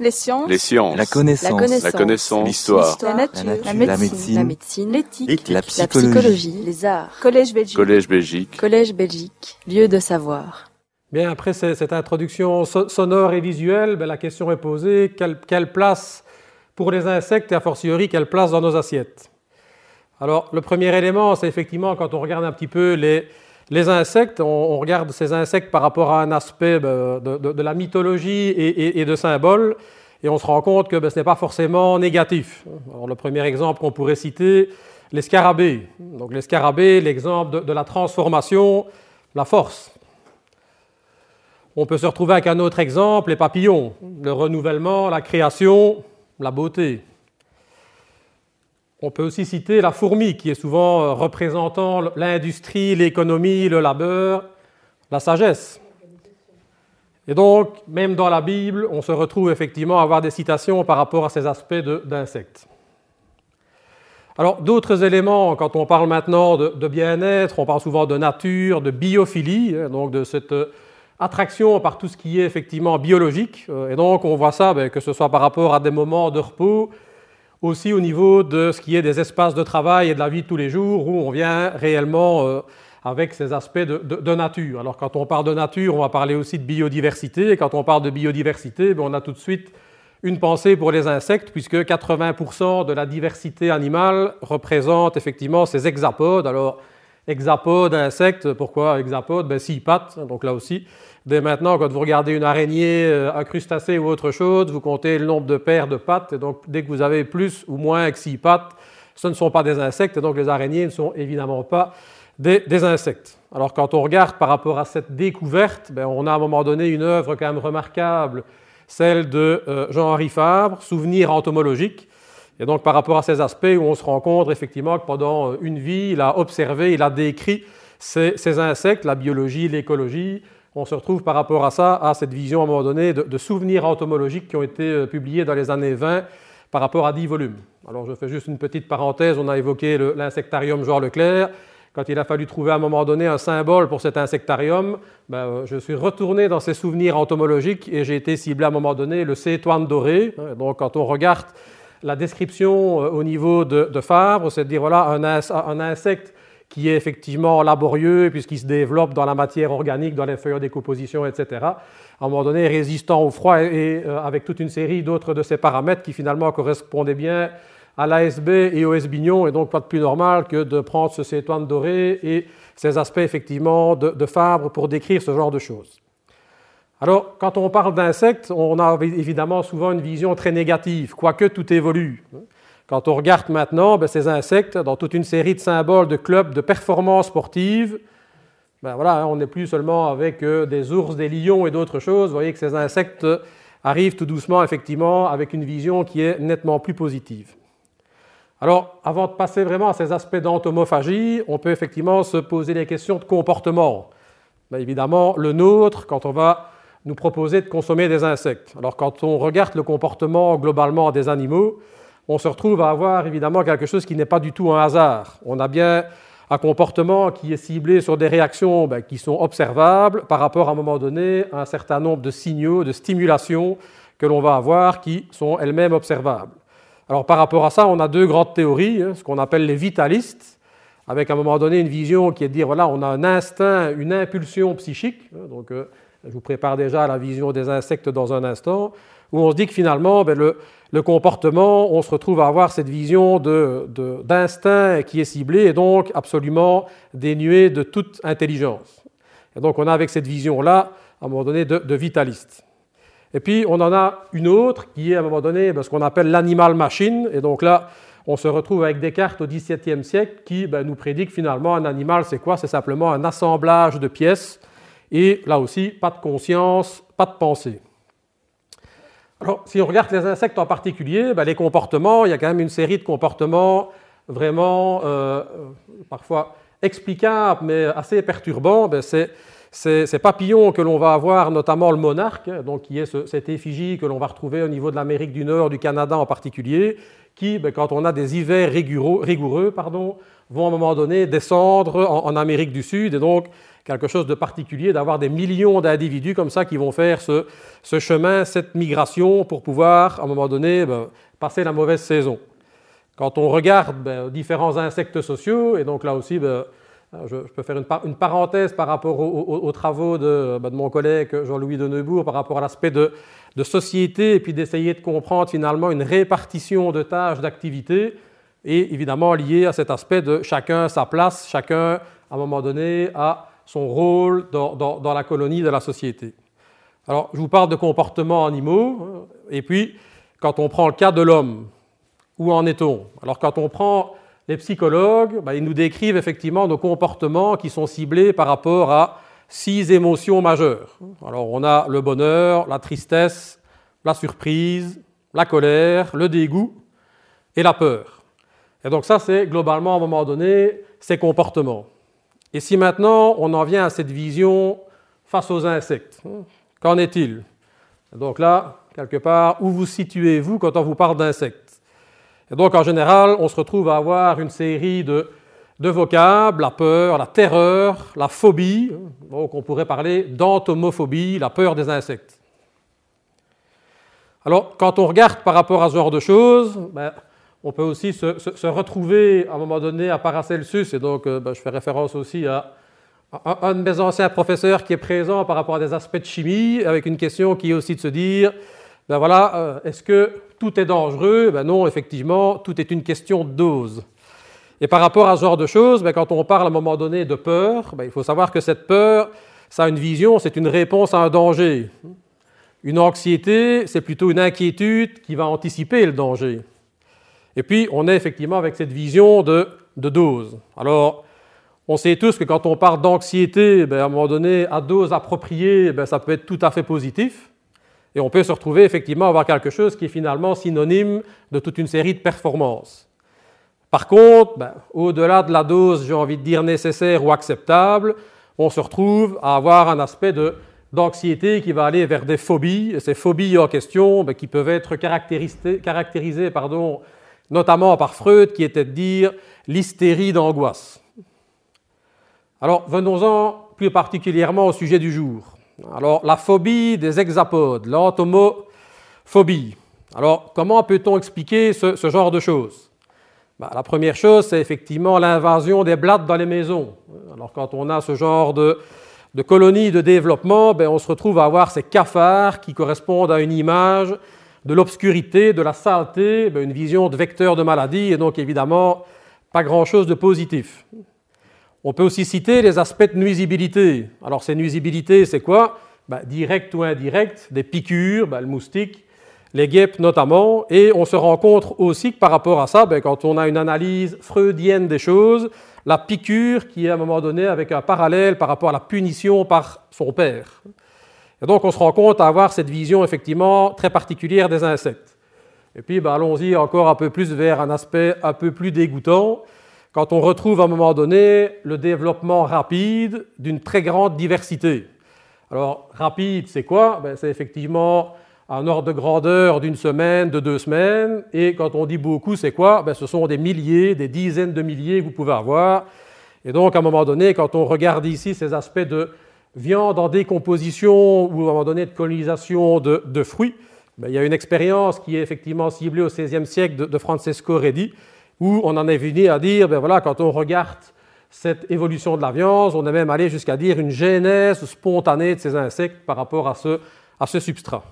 Les sciences. Les sciences. La connaissance. La connaissance. La. L'histoire. La nature. La nature. La La médecine. La. L'éthique. La La psychologie. Les arts. Collège Belgique. Collège Belgique. Collège Belgique. Lieu de savoir. Bien, après ce- cette introduction so- sonore et visuelle, ben, la question est posée quelle, quelle place pour les insectes et a fortiori quelle place dans nos assiettes? Alors, le premier élément, c'est effectivement quand on regarde un petit peu les, les insectes, on, regarde ces insectes par rapport à un aspect ben, de, la mythologie et, de symboles, et on se rend compte que ben, ce n'est pas forcément négatif. Le premier exemple qu'on pourrait citer, les scarabées. Donc, les scarabées, l'exemple de la transformation, la force. On peut se retrouver avec un autre exemple, les papillons, le renouvellement, la création, la beauté. On peut aussi citer la fourmi, qui est souvent euh, représentant l'industrie, l'économie, le labeur, la sagesse. Et donc, même dans la Bible, on se retrouve effectivement à avoir des citations par rapport à ces aspects d'insectes. Alors, d'autres éléments, quand on parle maintenant de, de bien-être, on parle souvent de nature, de biophilie, hein, donc de cette euh, attraction par tout ce qui est effectivement biologique. Euh, Et donc, on voit ça, ben, que ce soit par rapport à des moments de repos, aussi au niveau de ce qui est des espaces de travail et de la vie de tous les jours, où on vient réellement euh, avec ces aspects de, nature. Alors, quand on parle de nature, on va parler aussi de biodiversité. Et quand on parle de biodiversité, ben, on a tout de suite une pensée pour les insectes, puisque 80% de la diversité animale représente effectivement ces hexapodes. Alors, hexapodes, insectes, pourquoi hexapodes? Ben, Six pattes, donc là aussi. Dès maintenant, quand vous regardez une araignée, euh, un crustacé ou autre chose, vous comptez le nombre de paires de pattes, et donc dès que vous avez plus ou moins que six pattes, ce ne sont pas des insectes, et donc les araignées ne sont évidemment pas des, insectes. Alors quand on regarde par rapport à cette découverte, ben, on a à un moment donné une œuvre quand même remarquable, celle de euh, Jean-Henri Fabre, Souvenirs entomologiques. Et donc par rapport à ces aspects où on se rend compte effectivement que pendant euh, une vie, il a observé, il a décrit ces insectes, la biologie, l'écologie. On se retrouve par rapport à ça, à cette vision à un moment donné de, souvenirs entomologiques qui ont été euh, publiés dans les années 20 par rapport à 10 volumes. Alors je fais juste une petite parenthèse, on a évoqué l'insectarium Jean Leclerc. Quand il a fallu trouver à un moment donné un symbole pour cet insectarium, ben, euh, je suis retourné dans ces souvenirs entomologiques et j'ai été ciblé à un moment donné le cétoine doré. hein. Donc quand on regarde la description euh, au niveau de, Fabre, c'est de dire voilà un insecte qui est effectivement laborieux puisqu'il se développe dans la matière organique, dans les feuilles en décomposition, etc. À un moment donné, résistant au froid et, euh, avec toute une série d'autres de ces paramètres qui finalement correspondaient bien à l'ASB et au S-bignon, et donc pas de plus normal que de prendre ce cétoine doré et ces aspects effectivement de, de Fabre pour décrire ce genre de choses. Alors, quand on parle d'insectes, on a évidemment souvent une vision très négative, quoique tout évolue. Quand on regarde maintenant ben, ces insectes dans toute une série de symboles de clubs de performance sportive, ben hein, on n'est plus seulement avec euh, des ours, des lions et d'autres choses. Vous voyez que ces insectes arrivent tout doucement, effectivement, avec une vision qui est nettement plus positive. Alors, avant de passer vraiment à ces aspects d'entomophagie, on peut effectivement se poser des questions de comportement. Ben, évidemment, le nôtre, quand on va nous proposer de consommer des insectes. Alors, quand on regarde le comportement globalement des animaux, on se retrouve à avoir évidemment quelque chose qui n'est pas du tout un hasard. On a bien un comportement qui est ciblé sur des réactions ben, qui sont observables par rapport à un moment donné à un certain nombre de signaux, de stimulations que l'on va avoir qui sont elles-mêmes observables. Alors par rapport à ça, on a deux grandes théories, hein, ce qu'on appelle les vitalistes, avec à un moment donné une vision qui est de dire voilà, on a un instinct, une impulsion psychique. hein, donc euh, je vous prépare déjà à la vision des insectes dans un instant, où on se dit que finalement, ben, le, comportement, on se retrouve à avoir cette vision d'instinct qui est ciblée et donc absolument dénuée de toute intelligence. Et donc on a avec cette vision-là, à un moment donné, de, vitaliste. Et puis on en a une autre qui est à un moment donné ben, ce qu'on appelle l'animal-machine. Et donc là, on se retrouve avec Descartes au XVIIe siècle qui ben, nous prédit finalement un animal, c'est quoi? C'est simplement un assemblage de pièces. Et là aussi, pas de conscience, pas de pensée. Alors, si on regarde les insectes en particulier, ben, les comportements, il y a quand même une série de comportements vraiment euh, parfois explicables, mais assez perturbants. Ben, c'est ces, papillons que l'on va avoir, notamment le monarque, donc qui est cette effigie que l'on va retrouver au niveau de l'Amérique du Nord, du Canada en particulier, qui, ben, quand on a des hivers rigoureux, vont à un moment donné descendre en, Amérique du Sud, et donc quelque chose de particulier d'avoir des millions d'individus comme ça qui vont faire ce, chemin, cette migration pour pouvoir à un moment donné ben, passer la mauvaise saison. Quand on regarde ben, différents insectes sociaux, et donc là aussi, je, peux faire une, parenthèse par rapport aux, travaux de, de, mon collègue Jean-Louis de Neubourg par rapport à l'aspect de, société et puis d'essayer de comprendre finalement une répartition de tâches, d'activités, et évidemment lié à cet aspect de chacun sa place, chacun à un moment donné a son rôle dans, la colonie de la société. Alors, je vous parle de comportements animaux, hein, et puis quand on prend le cas de l'homme, où en est-on? Alors, quand on prend les psychologues, ben, ils nous décrivent effectivement nos comportements qui sont ciblés par rapport à six émotions majeures. Alors on a le bonheur, la tristesse, la surprise, la colère, le dégoût et la peur. Et donc ça, c'est globalement à un moment donné ces comportements. Et si maintenant on en vient à cette vision face aux insectes, qu'en est-il? Donc là, quelque part, où vous situez-vous quand on vous parle d'insectes? Et donc en général, on se retrouve à avoir une série de de vocables, la peur, la terreur, la phobie. Donc on pourrait parler d'entomophobie, la peur des insectes. Alors quand on regarde par rapport à ce genre de choses, ben, on peut aussi se, retrouver à un moment donné à Paracelsus, et donc euh, ben, je fais référence aussi à, un, de mes anciens professeurs qui est présent par rapport à des aspects de chimie, avec une question qui est aussi de se dire, ben voilà, euh, est-ce que tout est dangereux? Ben Non, effectivement, tout est une question de dose. Et par rapport à ce genre de choses, ben, quand on parle à un moment donné de peur, ben, il faut savoir que cette peur, ça a une vision, c'est une réponse à un danger. Une anxiété, c'est plutôt une inquiétude qui va anticiper le danger. Et puis, on est effectivement avec cette vision de, dose. Alors, on sait tous que quand on parle d'anxiété, ben, à un moment donné, à dose appropriée, ça peut être tout à fait positif. Et on peut se retrouver effectivement à avoir quelque chose qui est finalement synonyme de toute une série de performances. Par contre, ben, au-delà de la dose, j'ai envie de dire nécessaire ou acceptable, on se retrouve à avoir un aspect d'anxiété qui va aller vers des phobies. Et ces phobies en question, ben, qui peuvent être caractérisées, pardon, notamment par Freud, qui était de dire l'hystérie d'angoisse. Alors, venons-en plus particulièrement au sujet du jour. Alors, la phobie des hexapodes, l'entomophobie. Alors, comment peut-on expliquer ce genre de choses? Bah, la première chose, c'est effectivement l'invasion des blattes dans les maisons. Alors quand on a ce genre de, colonies de développement, ben, on se retrouve à avoir ces cafards qui correspondent à une image de l'obscurité, de la saleté, ben, une vision de vecteur de maladie, et donc évidemment pas grand-chose de positif. On peut aussi citer les aspects de nuisibilité. Alors ces nuisibilités, c'est quoi? Ben, Direct ou indirect, des piqûres, le moustique, les guêpes notamment, et on se rend compte aussi que par rapport à ça, ben, quand on a une analyse freudienne des choses, la piqûre qui est à un moment donné avec un parallèle par rapport à la punition par son père. Et donc on se rend compte à avoir cette vision effectivement très particulière des insectes. Et puis allons-y encore un peu plus vers un aspect un peu plus dégoûtant, quand on retrouve à un moment donné le développement rapide d'une très grande diversité. Alors rapide, c'est quoi? Ben, C'est effectivement un ordre de grandeur d'une semaine, de deux semaines. Et quand on dit beaucoup, c'est quoi? Ben, Ce sont des milliers, des dizaines de milliers que vous pouvez avoir. Et donc, à un moment donné, quand on regarde ici ces aspects de viande en décomposition ou à un moment donné de colonisation de, fruits, ben, il y a une expérience qui est effectivement ciblée au XVIe siècle de, Francesco Redi, où on en est venu à dire, ben voilà, quand on regarde cette évolution de la viande, on est même allé jusqu'à dire une genèse spontanée de ces insectes par rapport à ce, substrat.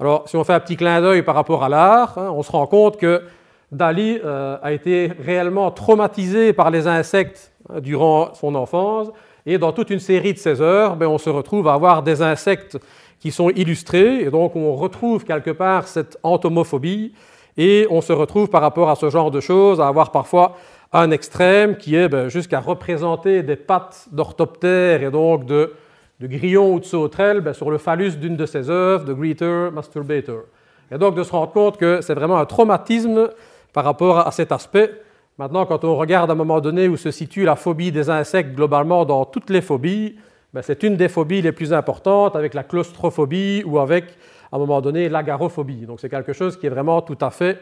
Alors, si on fait un petit clin d'œil par rapport à l'art, hein, on se rend compte que Dali euh, a été réellement traumatisé par les insectes hein, durant son enfance, et dans toute une série de ses œuvres, ben, on se retrouve à avoir des insectes qui sont illustrés, et donc on retrouve quelque part cette entomophobie, et on se retrouve par rapport à ce genre de choses à avoir parfois un extrême qui est ben, jusqu'à représenter des pattes d'orthoptère et donc de de grillon ou de sauterelle ben, sur le phallus d'une de ses œuvres, de Greeter Masturbator. Et donc de se rendre compte que c'est vraiment un traumatisme par rapport à cet aspect. Maintenant, quand on regarde à un moment donné où se situe la phobie des insectes globalement dans toutes les phobies, ben, c'est une des phobies les plus importantes avec la claustrophobie ou avec, à un moment donné, l'agarophobie. Donc c'est quelque chose qui est vraiment tout à fait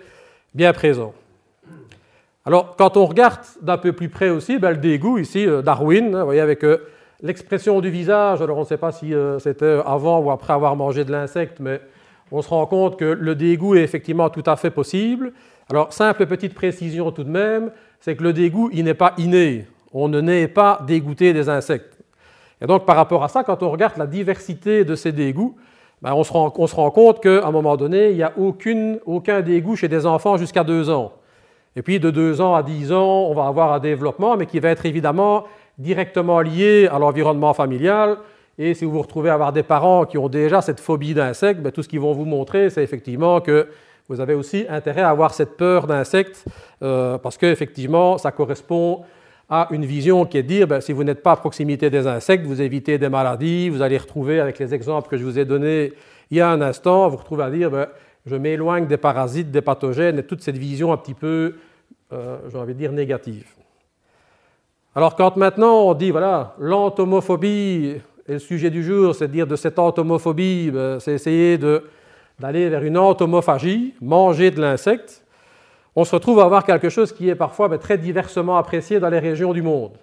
bien présent. Alors, quand on regarde d'un peu plus près aussi, ben, le dégoût, ici, euh, Darwin, hein, vous voyez, avec euh, l'expression du visage, alors on ne sait pas si euh, c'était avant ou après avoir mangé de l'insecte, mais on se rend compte que le dégoût est effectivement tout à fait possible. Alors, simple petite précision tout de même, c'est que le dégoût, il n'est pas inné. On ne naît pas dégoûté des insectes. Et donc, par rapport à ça, quand on regarde la diversité de ces dégoûts, ben, on, se rend, compte qu'à un moment donné, il n'y a aucun dégoût chez des enfants jusqu'à deux ans. Et puis de 2 ans à 10 ans, on va avoir un développement, mais qui va être évidemment directement lié à l'environnement familial. Et si vous vous retrouvez à avoir des parents qui ont déjà cette phobie d'insectes, ben, tout ce qu'ils vont vous montrer, c'est effectivement que vous avez aussi intérêt à avoir cette peur d'insectes, euh, parce qu'effectivement, ça correspond à une vision qui est de dire, ben, si vous n'êtes pas à proximité des insectes, vous évitez des maladies, vous allez retrouver, avec les exemples que je vous ai donnés il y a un instant, vous retrouvez à dire, ben, je m'éloigne des parasites, des pathogènes, et toute cette vision un petit peu euh, j'ai envie de dire, négative. Alors quand maintenant on dit, voilà, l'entomophobie est le sujet du jour, c'est de dire de cette entomophobie, ben, c'est essayer d'aller vers une entomophagie, manger de l'insecte, on se retrouve à avoir quelque chose qui est parfois très diversement apprécié dans les régions du monde.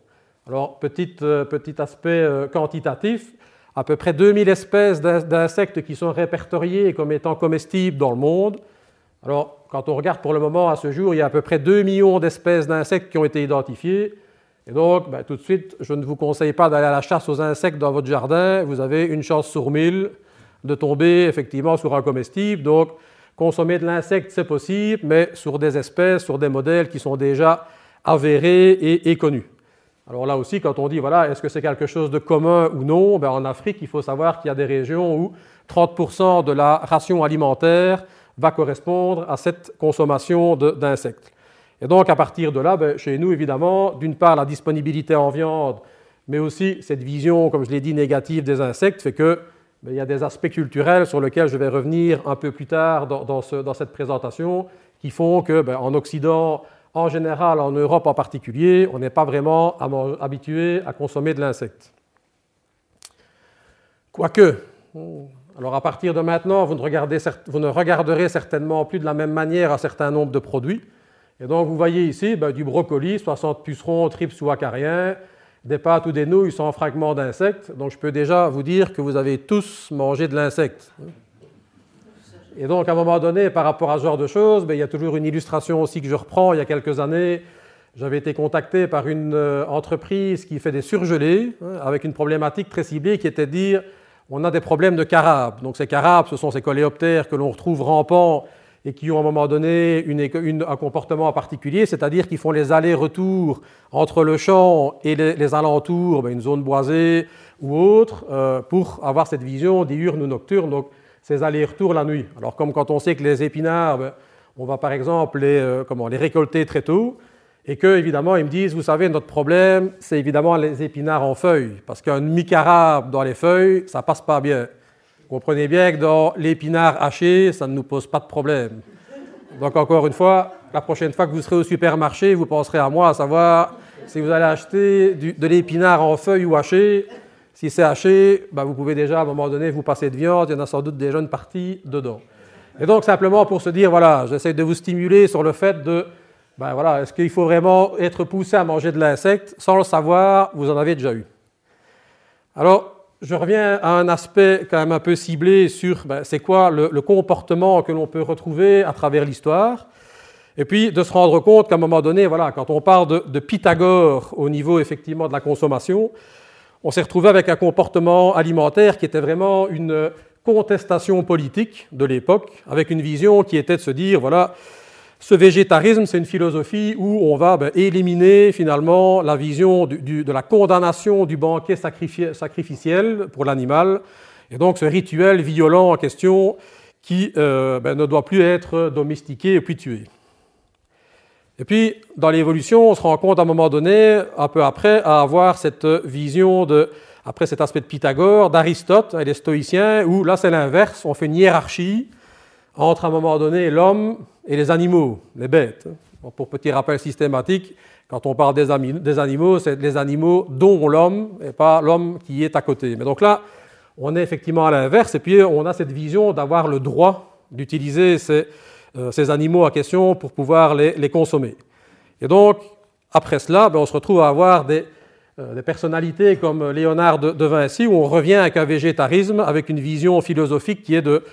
Alors, petit, euh, petit aspect euh, quantitatif, à peu près 2000 espèces d'insectes qui sont répertoriées comme étant comestibles dans le monde. Alors, quand on regarde pour le moment, à ce jour, il y a à peu près 2 millions d'espèces d'insectes qui ont été identifiées. Et donc, ben, tout de suite, je ne vous conseille pas d'aller à la chasse aux insectes dans votre jardin. Vous avez une chance sur mille de tomber effectivement sur un comestible. Donc, consommer de l'insecte, c'est possible, mais sur des espèces, sur des modèles qui sont déjà avérés et, connus. Alors là aussi, quand on dit, voilà, est-ce que c'est quelque chose de commun ou non ben, En Afrique, il faut savoir qu'il y a des régions où 30% de la ration alimentaire va correspondre à cette consommation d'insectes. Et donc, à partir de là, ben, chez nous, évidemment, d'une part, la disponibilité en viande, mais aussi cette vision, comme je l'ai dit, négative des insectes, fait que ben, il y a des aspects culturels sur lesquels je vais revenir un peu plus tard dans, cette présentation, qui font que, ben, en Occident, en général, en Europe en particulier, on n'est pas vraiment habitué à consommer de l'insecte. Quoique, alors à partir de maintenant, vous ne, regarderez certainement plus de la même manière un certain nombre de produits. Et donc vous voyez ici ben, du brocoli, 60 pucerons, trips ou acariens, des pâtes ou des nouilles sans fragments d'insectes. Donc je peux déjà vous dire que vous avez tous mangé de l'insecte. Et donc à un moment donné, par rapport à ce genre de choses, ben, il y a toujours une illustration aussi que je reprends. Il y a quelques années, j'avais été contacté par une euh, entreprise qui fait des surgelés, hein, avec une problématique très ciblée qui était de dire on a des problèmes de carabes. Donc ces carabes, ce sont ces coléoptères que l'on retrouve rampants et qui ont à un moment donné un comportement particulier, c'est-à-dire qu'ils font les allers-retours entre le champ et les, alentours, ben, une zone boisée ou autre, euh, pour avoir cette vision diurne ou nocturne, donc ces allers-retours la nuit. Alors comme quand on sait que les épinards, ben, on va par exemple les, euh, les récolter très tôt, et que, évidemment, ils me disent, vous savez, notre problème, c'est évidemment les épinards en feuilles, parce qu'un demi-carabe dans les feuilles, ça passe pas bien. Comprenez bien que dans l'épinard haché, ça ne nous pose pas de problème. Donc, encore une fois, la prochaine fois que vous serez au supermarché, vous penserez à moi, à savoir si vous allez acheter de l'épinard en feuilles ou haché. Si c'est haché, ben, vous pouvez déjà, à un moment donné, vous passer de viande, il y en a sans doute déjà une partie dedans. Et donc, simplement pour se dire, voilà, j'essaie de vous stimuler sur le fait de ben voilà, est-ce qu'il faut vraiment être poussé à manger de l'insecte Sans le savoir, vous en avez déjà eu. Alors, je reviens à un aspect quand même un peu ciblé sur ben, c'est quoi le, comportement que l'on peut retrouver à travers l'histoire. Et puis de se rendre compte qu'à un moment donné, voilà, quand on parle de, de, Pythagore au niveau effectivement de la consommation, on s'est retrouvé avec un comportement alimentaire qui était vraiment une contestation politique de l'époque, avec une vision qui était de se dire, voilà, ce végétarisme, c'est une philosophie où on va ben, éliminer finalement la vision de la condamnation du banquet sacrificiel pour l'animal, et donc ce rituel violent en question qui euh, ben, ne doit plus être domestiqué et puis tué. Et puis, dans l'évolution, on se rend compte à un moment donné, un peu après, à avoir cette vision de, après cet aspect de Pythagore, d'Aristote et des stoïciens, où là c'est l'inverse, on fait une hiérarchie entre à un moment donné l'homme et les animaux, les bêtes. Pour petit rappel systématique, quand on parle des, animaux, c'est les animaux dont l'homme, et pas l'homme qui est à côté. Mais donc là, on est effectivement à l'inverse, et puis on a cette vision d'avoir le droit d'utiliser ces, euh, animaux à question pour pouvoir les, consommer. Et donc, après cela, ben, on se retrouve à avoir des, euh, personnalités comme Léonard de, Vinci, où on revient avec un végétarisme, avec une vision philosophique qui est de,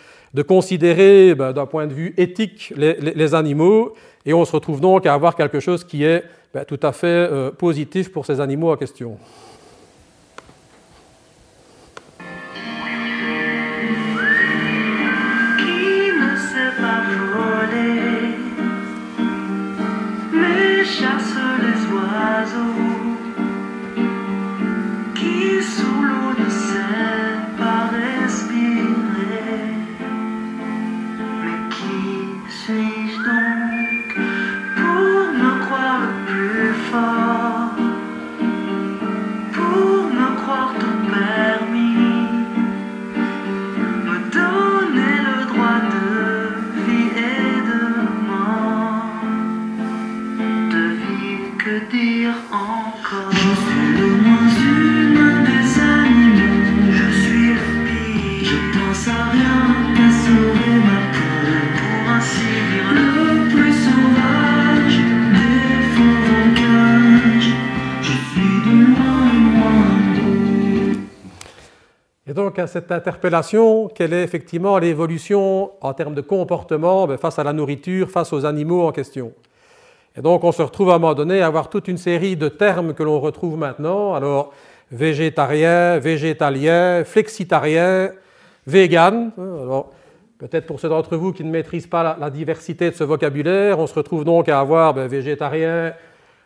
considérer ben, d'un point de vue éthique les, animaux, et on se retrouve donc à avoir quelque chose qui est ben, tout à fait euh, positif pour ces animaux en question. À cette interpellation, quelle est effectivement l'évolution en termes de comportement ben, face à la nourriture, face aux animaux en question? Et donc on se retrouve à un moment donné à avoir toute une série de termes que l'on retrouve maintenant. Alors végétarien, végétalien, flexitarien, vegan. Alors peut-être pour ceux d'entre vous qui ne maîtrisent pas la, diversité de ce vocabulaire, on se retrouve donc à avoir ben, végétarien,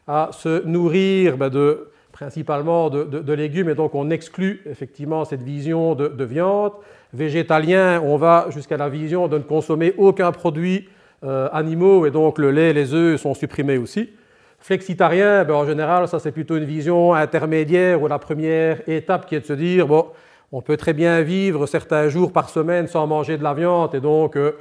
à se nourrir ben, de principalement de, légumes, et donc on exclut effectivement cette vision de, viande. Végétalien, on va jusqu'à la vision de ne consommer aucun produit euh, animaux, et donc le lait, les œufs sont supprimés aussi. Flexitarien, ben, en général, ça c'est plutôt une vision intermédiaire, ou la première étape qui est de se dire, bon, on peut très bien vivre certains jours par semaine sans manger de la viande, et donc... Euh,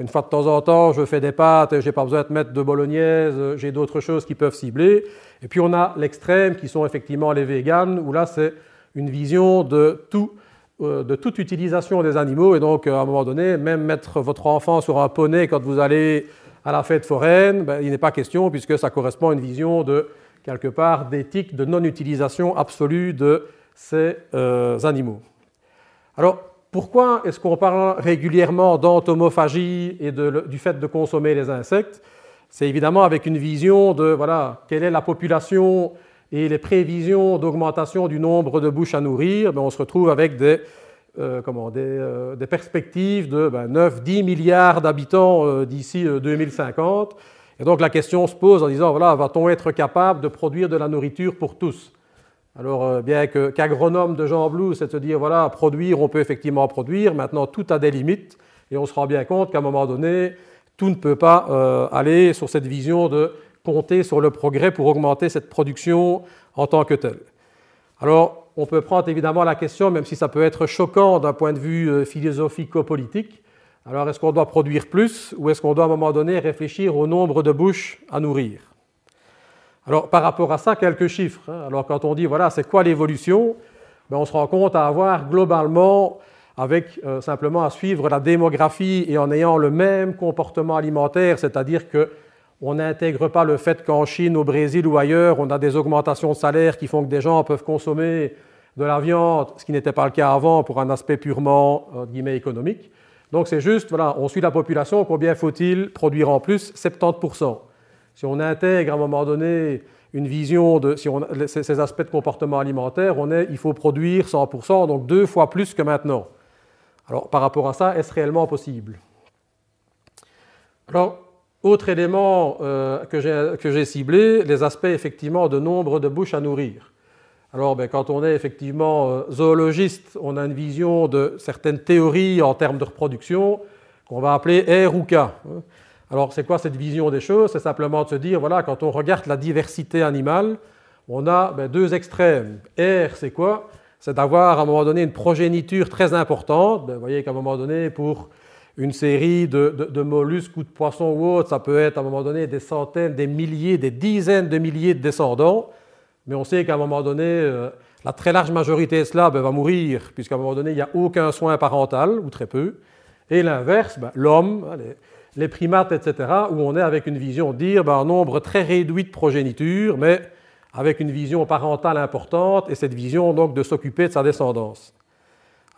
une fois de temps en temps, je fais des pâtes, j'ai pas besoin de mettre de bolognaise, j'ai d'autres choses qui peuvent cibler. Et puis on a l'extrême qui sont effectivement les véganes, où là c'est une vision de, tout, euh, de toute utilisation des animaux. Et donc à un moment donné, même mettre votre enfant sur un poney quand vous allez à la fête foraine, ben, il n'est pas question puisque ça correspond à une vision de quelque part d'éthique, de non-utilisation absolue de ces euh, animaux. Alors pourquoi est-ce qu'on parle régulièrement d'entomophagie et du fait de consommer les insectes? C'est évidemment avec une vision de voilà, quelle est la population et les prévisions d'augmentation du nombre de bouches à nourrir. Ben, on se retrouve avec des, euh, euh, perspectives de 9-10 ben, milliards d'habitants euh, d'ici 2050. Et donc la question se pose en disant, voilà, va-t-on être capable de produire de la nourriture pour tous? Alors, euh, bien qu'agronome de Jean Blou, c'est de se dire, voilà, produire, on peut effectivement produire, maintenant tout a des limites, et on se rend bien compte qu'à un moment donné, tout ne peut pas euh, aller sur cette vision de compter sur le progrès pour augmenter cette production en tant que telle. Alors, on peut prendre évidemment la question, même si ça peut être choquant d'un point de vue euh, philosophico-politique, alors est-ce qu'on doit produire plus ou est-ce qu'on doit à un moment donné réfléchir au nombre de bouches à nourrir? Alors, par rapport à ça, quelques chiffres. Hein. Alors, quand on dit, voilà, c'est quoi l'évolution ben, On se rend compte à avoir globalement, avec euh, simplement à suivre la démographie et en ayant le même comportement alimentaire, c'est-à-dire qu'on n'intègre pas le fait qu'en Chine, au Brésil ou ailleurs, on a des augmentations de salaire qui font que des gens peuvent consommer de la viande, ce qui n'était pas le cas avant pour un aspect purement euh, économique. Donc c'est juste, voilà, on suit la population, combien faut-il produire en plus? 70%. Si on intègre à un moment donné une vision de ces aspects de comportement alimentaire, on est, il faut produire 100%, donc deux fois plus que maintenant. Alors, par rapport à ça, est-ce réellement possible? Alors, autre élément euh, que j'ai ciblé, les aspects effectivement de nombre de bouches à nourrir. Alors, ben, quand on est effectivement euh, zoologiste, on a une vision de certaines théories en termes de reproduction qu'on va appeler R ou K. Alors, c'est quoi cette vision des choses? C'est simplement de se dire, voilà, quand on regarde la diversité animale, on a ben, deux extrêmes. R, c'est quoi? C'est d'avoir à un moment donné une progéniture très importante. Ben, vous voyez qu'à un moment donné, pour une série de, mollusques ou de poissons ou autres, ça peut être à un moment donné des centaines, des milliers, des dizaines de milliers de descendants, mais on sait qu'à un moment donné, euh, la très large majorité slave ben, va mourir, puisqu'à un moment donné, il n'y a aucun soin parental, ou très peu, et l'inverse, l'homme, les, primates, etc., où on est avec une vision dire ben, un nombre très réduit de progéniture, mais avec une vision parentale importante, et cette vision donc de s'occuper de sa descendance.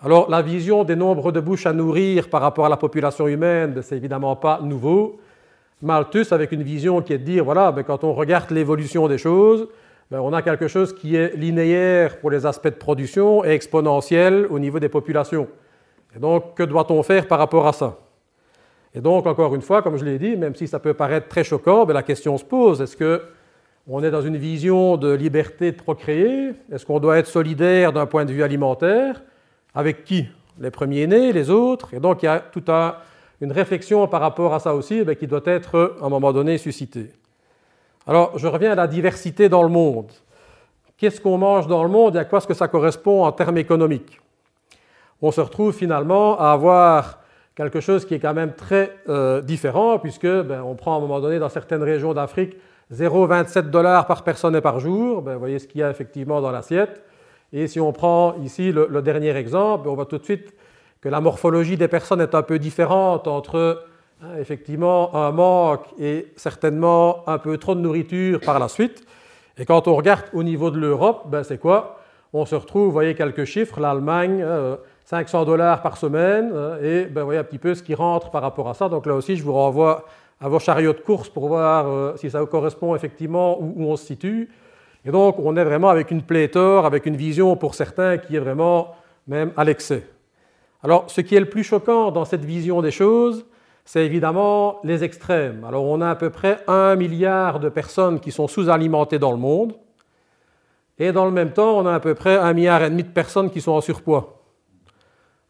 Alors la vision des nombres de bouches à nourrir par rapport à la population humaine, c'est évidemment pas nouveau. Malthus avec une vision qui est de dire, voilà, ben, quand on regarde l'évolution des choses, ben, on a quelque chose qui est linéaire pour les aspects de production et exponentiel au niveau des populations. Et donc, que doit-on faire par rapport à ça? Et donc, encore une fois, comme je l'ai dit, même si ça peut paraître très choquant, la question se pose, est-ce qu'on est dans une vision de liberté de procréer? Est-ce qu'on doit être solidaire d'un point de vue alimentaire? Avec qui? Les premiers-nés, les autres? Et donc il y a toute une réflexion par rapport à ça aussi eh qui doit être à un moment donné suscitée. Alors je reviens à la diversité dans le monde. Qu'est-ce qu'on mange dans le monde et à quoi est-ce que ça correspond en termes économiques? On se retrouve finalement à avoir quelque chose qui est quand même très euh, différent, puisque ben, on prend à un moment donné dans certaines régions d'Afrique 0,27 dollars par personne et par jour. Ben, vous voyez ce qu'il y a effectivement dans l'assiette. Et si on prend ici le, dernier exemple, on voit tout de suite que la morphologie des personnes est un peu différente entre hein, effectivement un manque et certainement un peu trop de nourriture par la suite. Et quand on regarde au niveau de l'Europe, ben c'est quoi? On se retrouve, vous voyez quelques chiffres, l'Allemagne, 500 euh, dollars par semaine, euh, et ben, vous voyez un petit peu ce qui rentre par rapport à ça. Donc là aussi, je vous renvoie à vos chariots de course pour voir euh, si ça correspond effectivement où on se situe. Et donc, on est vraiment avec une pléthore, avec une vision pour certains qui est vraiment même à l'excès. Alors, ce qui est le plus choquant dans cette vision des choses, c'est évidemment les extrêmes. Alors, on a à peu près un milliard de personnes qui sont sous-alimentées dans le monde, et dans le même temps, on a à peu près un milliard et demi de personnes qui sont en surpoids.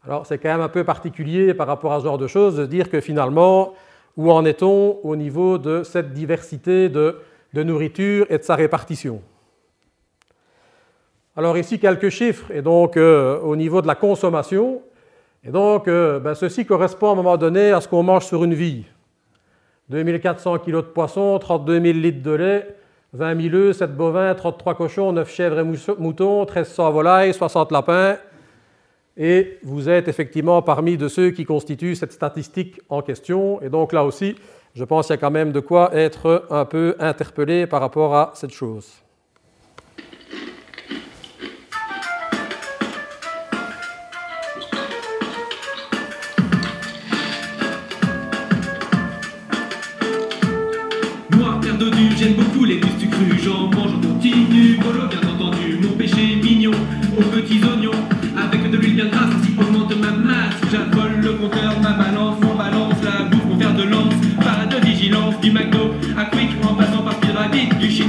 Alors, c'est quand même un peu particulier par rapport à ce genre de choses de dire que finalement, où en est-on au niveau de cette diversité de nourriture et de sa répartition? Alors ici, quelques chiffres, et donc euh, au niveau de la consommation. Et donc, euh, ben, ceci correspond à un moment donné à ce qu'on mange sur une vie. 2400 kg de poisson, 32 000 litres de lait, 20 000 œufs, 7 bovins, 33 cochons, 9 chèvres et moutons, 1300 volailles, 60 lapins. Et vous êtes effectivement parmi de ceux qui constituent cette statistique en question. Et donc là aussi, je pense qu'il y a quand même de quoi être un peu interpellé par rapport à cette chose. J'aime beaucoup les j'en mange.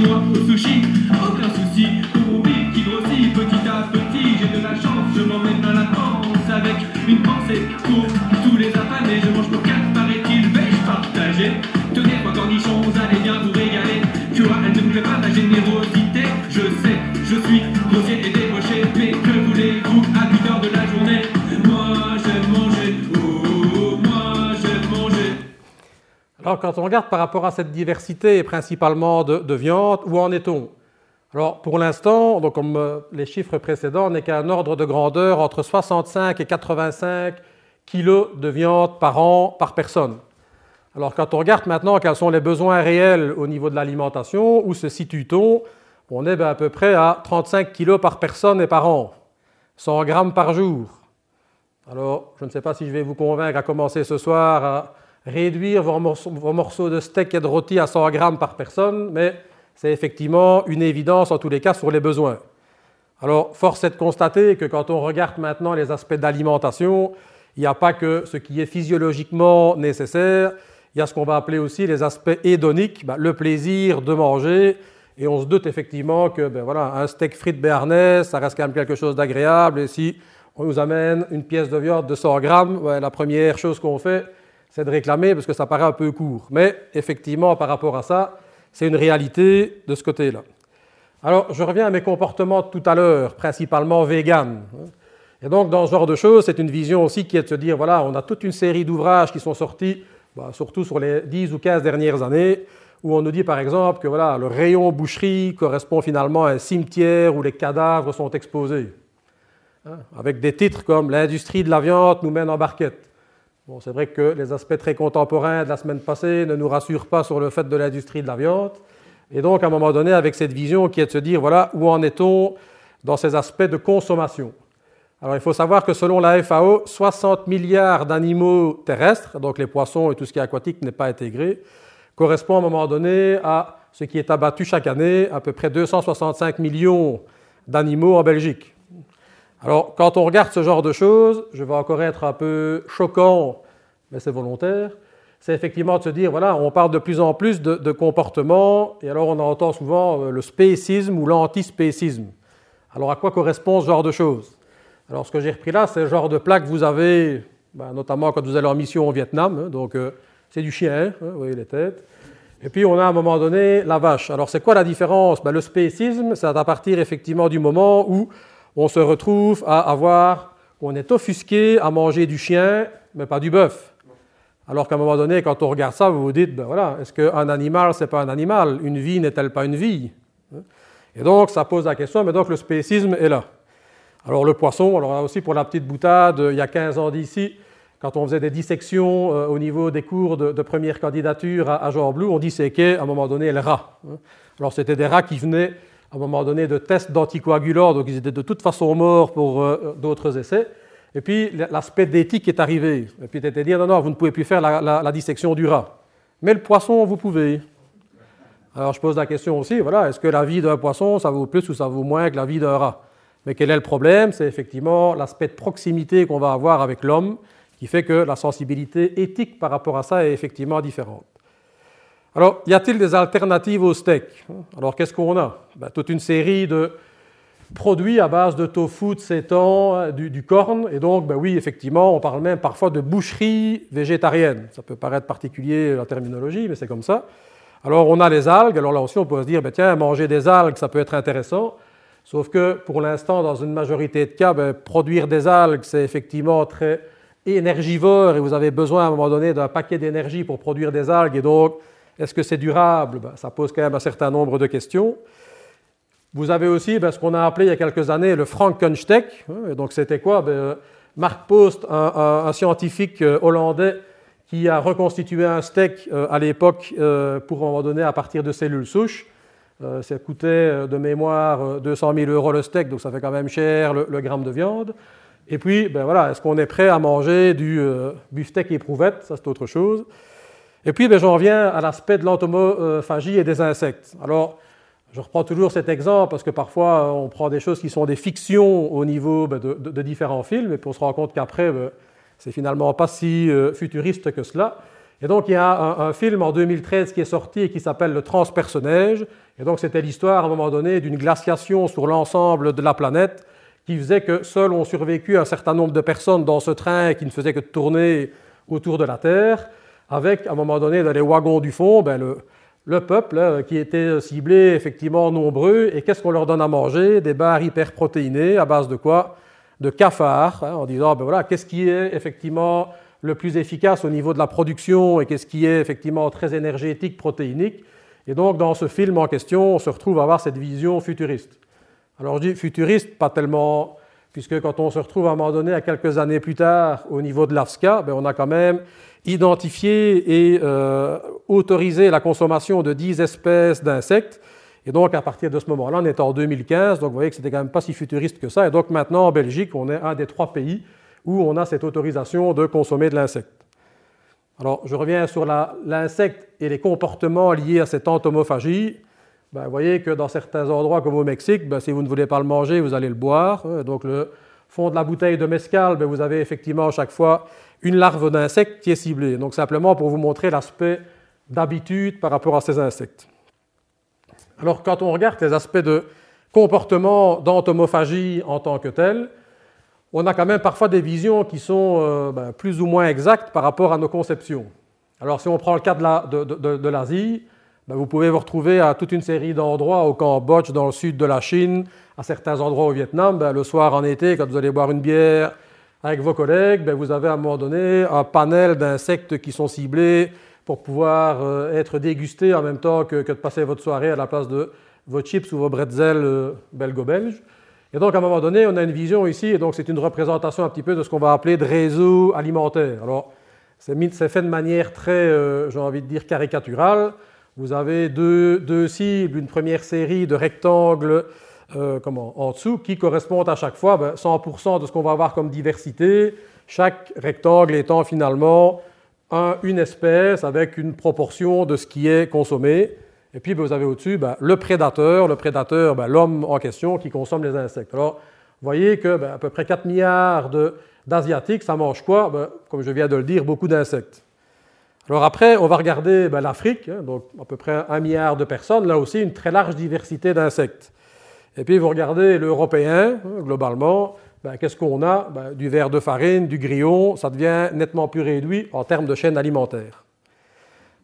Au sushi. Aucun souci pour mon bif qui grossit petit à petit. J'ai de la chance, je m'emmène dans la panse avec une pensée pour Alors quand on regarde par rapport à cette diversité, principalement de, viande, où en est-on? Alors, pour l'instant, donc comme euh, les chiffres précédents, on n'est qu'à un ordre de grandeur entre 65 et 85 kilos de viande par an par personne. Alors quand on regarde maintenant quels sont les besoins réels au niveau de l'alimentation, où se situe-t-on? On est ben, à peu près à 35 kg par personne et par an, 100 grammes par jour. Alors je ne sais pas si je vais vous convaincre à commencer ce soir à réduire vos morceaux, de steak et de rôti à 100 grammes par personne, mais c'est effectivement une évidence en tous les cas sur les besoins. Alors, force est de constater que quand on regarde maintenant les aspects d'alimentation, il n'y a pas que ce qui est physiologiquement nécessaire, il y a ce qu'on va appeler aussi les aspects hédoniques, ben, le plaisir de manger. Et on se doute effectivement que ben, voilà, un steak frites béarnais, ça reste quand même quelque chose d'agréable. Et si on nous amène une pièce de viande de 100 grammes, la première chose qu'on fait, c'est de réclamer parce que ça paraît un peu court. Mais effectivement, par rapport à ça, c'est une réalité de ce côté-là. Alors, je reviens à mes comportements tout à l'heure, principalement vegan. Et donc, dans ce genre de choses, c'est une vision aussi qui est de se dire, voilà, on a toute une série d'ouvrages qui sont sortis, bah, surtout sur les 10 ou 15 dernières années, où on nous dit par exemple que voilà, le rayon boucherie correspond finalement à un cimetière où les cadavres sont exposés. Hein, avec des titres comme L'industrie de la viande nous mène en barquette. C'est vrai que les aspects très contemporains de la semaine passée ne nous rassurent pas sur le fait de l'industrie de la viande. Et donc, à un moment donné, avec cette vision qui est de se dire, voilà, où en est-on dans ces aspects de consommation? Alors, il faut savoir que selon la FAO, 60 milliards d'animaux terrestres, donc les poissons et tout ce qui est aquatique n'est pas intégré, correspond à un moment donné à ce qui est abattu chaque année, à peu près 265 millions d'animaux en Belgique. Alors, quand on regarde ce genre de choses, je vais encore être un peu choquant, mais c'est volontaire, c'est effectivement de se dire, voilà, on parle de plus en plus de, de comportements, et alors on entend souvent euh, le spécisme ou l'antispécisme. Alors, à quoi correspond ce genre de choses? Alors, ce que j'ai repris là, c'est le genre de plat que vous avez, ben, notamment quand vous allez en mission au Vietnam, hein, donc euh, c'est du chien, hein, vous voyez les têtes. Et puis on a à un moment donné la vache. Alors c'est quoi la différence? Ben, Le spécisme, c'est à partir effectivement du moment où on se retrouve à avoir, on est offusqué à manger du chien, mais pas du bœuf. Alors qu'à un moment donné, quand on regarde ça, vous vous dites, ben voilà, est-ce qu'un animal, c'est pas un animal? Une vie n'est-elle pas une vie? Et donc ça pose la question, mais donc le spécisme est là. Alors le poisson, alors là aussi pour la petite boutade, il y a 15 ans d'ici, quand on faisait des dissections euh, au niveau des cours de, première candidature à, à Jean Blou, on disséquait à un moment donné les rats. Hein. Alors c'était des rats qui venaient à un moment donné de tests d'anticoagulants, donc ils étaient de toute façon morts pour euh, d'autres essais. Et puis l'aspect d'éthique est arrivé. Et puis était dit non, non, vous ne pouvez plus faire la, dissection du rat. Mais le poisson, vous pouvez. Alors je pose la question aussi, voilà, est-ce que la vie d'un poisson, ça vaut plus ou ça vaut moins que la vie d'un rat? Mais quel est le problème? C'est effectivement l'aspect de proximité qu'on va avoir avec l'homme qui fait que la sensibilité éthique par rapport à ça est effectivement différente. Alors, y a-t-il des alternatives au steak? Alors, qu'est-ce qu'on a? Ben, Toute une série de produits à base de tofu, de sétan, du, du corn. Et donc, ben oui, effectivement, on parle même parfois de boucherie végétarienne. Ça peut paraître particulier la terminologie, mais c'est comme ça. Alors, on a les algues. Alors là aussi, on peut se dire, ben, tiens, manger des algues, ça peut être intéressant. Sauf que pour l'instant, dans une majorité de cas, ben, produire des algues, c'est effectivement très énergivore et vous avez besoin à un moment donné d'un paquet d'énergie pour produire des algues. Et donc, est-ce que c'est durable? Ben, Ça pose quand même un certain nombre de questions. Vous avez aussi ben, ce qu'on a appelé il y a quelques années le Frankensteak. Hein, donc, c'était quoi? Ben, Mark Post, un, scientifique euh, hollandais qui a reconstitué un steak euh, à l'époque euh, pour moment donné à partir de cellules souches. ça coûtait de mémoire 200 000 euros le steak, donc ça fait quand même cher le gramme de viande. Et puis, ben voilà, est-ce qu'on est prêt à manger du beefsteak éprouvette? Ça, c'est autre chose. Et puis, ben, j'en reviens à l'aspect de l'entomophagie et des insectes. Alors, je reprends toujours cet exemple parce que parfois, on prend des choses qui sont des fictions au niveau ben, de, différents films, et puis on se rend compte qu'après, ben, c'est finalement pas si euh, futuriste que cela. Et donc, il y a un, un, film en 2013 qui est sorti et qui s'appelle Le Transpersonnage. Et donc, c'était l'histoire, à un moment donné, d'une glaciation sur l'ensemble de la planète qui faisait que seuls ont survécu un certain nombre de personnes dans ce train qui ne faisait que tourner autour de la Terre, avec à un moment donné dans les wagons du fond ben, le, peuple qui était ciblé effectivement nombreux. Et qu'est-ce qu'on leur donne à manger? Des barres hyperprotéinées à base de quoi? De cafards, hein, en disant ben voilà, qu'est-ce qui est effectivement le plus efficace au niveau de la production et qu'est-ce qui est effectivement très énergétique, protéinique? Et donc dans ce film en question, on se retrouve à avoir cette vision futuriste. Alors je dis futuriste, pas tellement, puisque quand on se retrouve à un moment donné, à quelques années plus tard, au niveau de l'AFSCA, ben, on a quand même identifié et euh, autorisé la consommation de 10 espèces d'insectes. Et donc, à partir de ce moment-là, on est en 2015, donc vous voyez que c'était quand même pas si futuriste que ça. Et donc maintenant, en Belgique, on est un des trois pays où on a cette autorisation de consommer de l'insecte. Alors, je reviens sur l'insecte et les comportements liés à cette entomophagie. Ben, vous voyez que dans certains endroits comme au Mexique, ben, si vous ne voulez pas le manger, vous allez le boire. Hein. Donc le fond de la bouteille de mescal, ben, vous avez effectivement à chaque fois une larve d'insecte qui est ciblée. Donc simplement pour vous montrer l'aspect d'habitude par rapport à ces insectes. Alors quand on regarde les aspects de comportement d'entomophagie en tant que tel, on a quand même parfois des visions qui sont euh, plus ou moins exactes par rapport à nos conceptions. Alors si on prend le cas de l'Asie, ben, vous pouvez vous retrouver à toute une série d'endroits au Cambodge, dans le sud de la Chine, à certains endroits au Vietnam. Ben, le soir en été, quand vous allez boire une bière avec vos collègues, ben, vous avez à un moment donné un panel d'insectes qui sont ciblés pour pouvoir euh, être dégustés en même temps que, de passer votre soirée à la place de vos chips ou vos bretzels euh, belgo-belges. Et donc, à un moment donné, on a une vision ici, et donc c'est une représentation un petit peu de ce qu'on va appeler de réseau alimentaire. Alors, c'est fait de manière très, euh, j'ai envie de dire, caricaturale. Vous avez deux, deux, cibles, une première série de rectangles euh, comment, en dessous qui correspondent à chaque fois ben, 100% de ce qu'on va avoir comme diversité, chaque rectangle étant finalement un, une espèce avec une proportion de ce qui est consommé. Et puis ben, vous avez au-dessus ben, le prédateur, le prédateur, ben, l'homme en question qui consomme les insectes. Alors, vous voyez que à peu près 4 milliards d'Asiatiques, ça mange quoi? Comme je viens de le dire, beaucoup d'insectes. Alors après, on va regarder l'Afrique, hein, donc à peu près un milliard de personnes, là aussi une très large diversité d'insectes. Et puis vous regardez l'européen, hein, globalement, ben, qu'est-ce qu'on a? Ben, Du verre de farine, du grillon, ça devient nettement plus réduit en termes de chaîne alimentaire.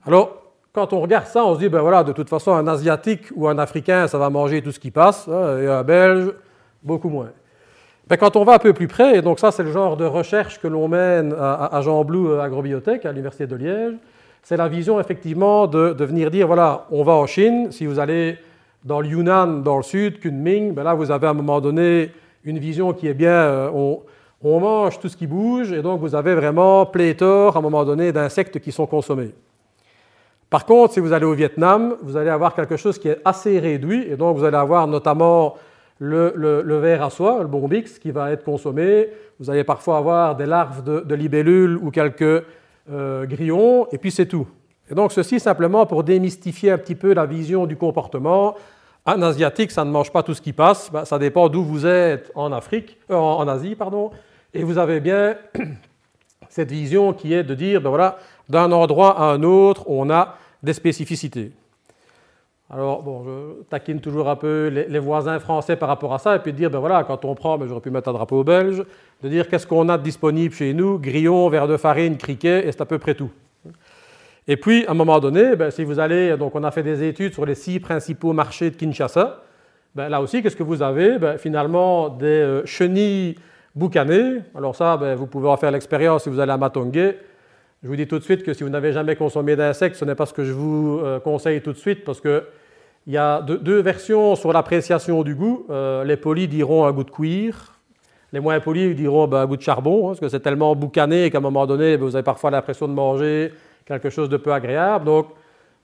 Alors, quand on regarde ça, on se dit, ben voilà, de toute façon, un Asiatique ou un Africain, ça va manger tout ce qui passe, hein, et un Belge, beaucoup moins. Ben, quand on va un peu plus près, et donc ça c'est le genre de recherche que l'on mène à, Jean Blou euh, Agrobiotech, à l'Université de Liège, c'est la vision effectivement de, venir dire, voilà, on va en Chine, si vous allez dans le Yunnan, dans le sud, Kunming, ben là vous avez à un moment donné une vision qui est bien, euh, on, mange tout ce qui bouge, et donc vous avez vraiment pléthore à un moment donné d'insectes qui sont consommés. Par contre, si vous allez au Vietnam, vous allez avoir quelque chose qui est assez réduit, et donc vous allez avoir notamment le, verre à soie, le bombix, qui va être consommé. Vous allez parfois avoir des larves de, libellules ou quelques euh, grillons, et puis c'est tout. Et donc ceci simplement pour démystifier un petit peu la vision du comportement. Un asiatique, ça ne mange pas tout ce qui passe, ben, ça dépend d'où vous êtes en Afrique, euh, en Asie, pardon, et vous avez bien cette vision qui est de dire, ben voilà, d'un endroit à un autre, on a des spécificités. Alors, bon, je taquine toujours un peu les, voisins français par rapport à ça, et puis de dire, ben voilà, quand on prend, ben j'aurais pu mettre un drapeau belge, de dire qu'est-ce qu'on a de disponible chez nous, grillon, verre de farine, criquet, et c'est à peu près tout. Et puis, à un moment donné, ben, si vous allez, donc on a fait des études sur les six principaux marchés de Kinshasa, ben, là aussi, qu'est-ce que vous avez? Ben, Finalement, des euh, chenilles boucanées. Alors ça, vous pouvez en faire l'expérience si vous allez à Matongue. Je vous dis tout de suite que si vous n'avez jamais consommé d'insectes, ce n'est pas ce que je vous euh, conseille tout de suite parce qu'il y a deux, versions sur l'appréciation du goût. Euh, les polis diront un goût de cuir. Les moins polis diront un goût de charbon, hein, parce que c'est tellement boucané qu'à un moment donné, vous avez parfois l'impression de manger quelque chose de peu agréable. Donc,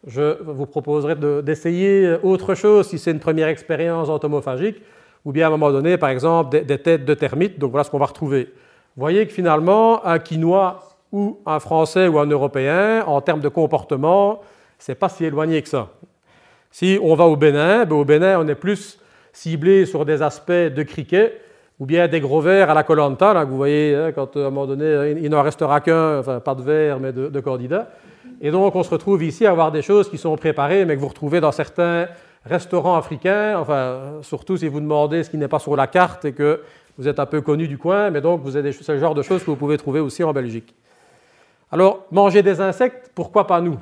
je vous proposerai d'essayer autre chose si c'est une première expérience entomophagique, ou bien à un moment donné, par exemple, des, têtes de termites. Donc, voilà ce qu'on va retrouver. Vous voyez que finalement, un quinoa ou un Français ou un Européen, en termes de comportement, c'est pas si éloigné que ça. Si on va au Bénin, ben au Bénin, on est plus ciblé sur des aspects de cricket ou bien des gros vers à la colanta, vous voyez, hein, quand à un moment donné, il n'en restera qu'un, enfin pas de verre, mais de, de. Et donc, on se retrouve ici à avoir des choses qui sont préparées, mais que vous retrouvez dans certains restaurants africains, enfin, surtout si vous demandez ce qui n'est pas sur la carte et que vous êtes un peu connu du coin, mais donc vous avez ce genre de choses que vous pouvez trouver aussi en Belgique. Alors, manger des insectes, pourquoi pas nous?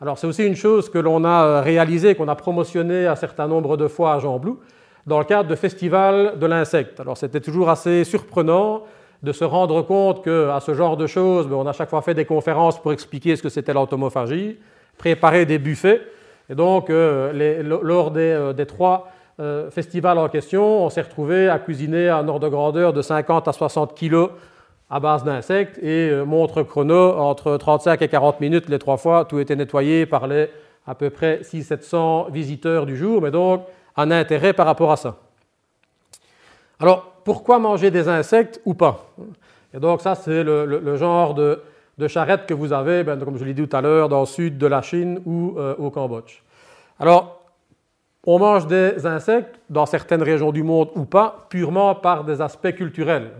Alors, c'est aussi une chose que l'on a euh, réalisée, qu'on a promotionnée un certain nombre de fois à Jean Blou, dans le cadre de festivals de l'insecte. Alors, c'était toujours assez surprenant de se rendre compte qu'à ce genre de choses, ben, on a chaque fois fait des conférences pour expliquer ce que c'était l'automophagie, préparer des buffets. Et donc, euh, lors euh, des, trois festivals en question, on s'est retrouvé à cuisiner un ordre de grandeur de 50 à 60 kilos à base d'insectes et euh, montre chrono entre 35 et 40 minutes les trois fois. Tout était nettoyé par les à peu près 600-700 visiteurs du jour, mais donc un intérêt par rapport à ça. Alors, pourquoi manger des insectes ou pas? Et donc ça, c'est le, genre de, charrette que vous avez, ben, comme je l'ai dit tout à l'heure, dans le sud de la Chine ou euh, au Cambodge. Alors, on mange des insectes dans certaines régions du monde ou pas, purement par des aspects culturels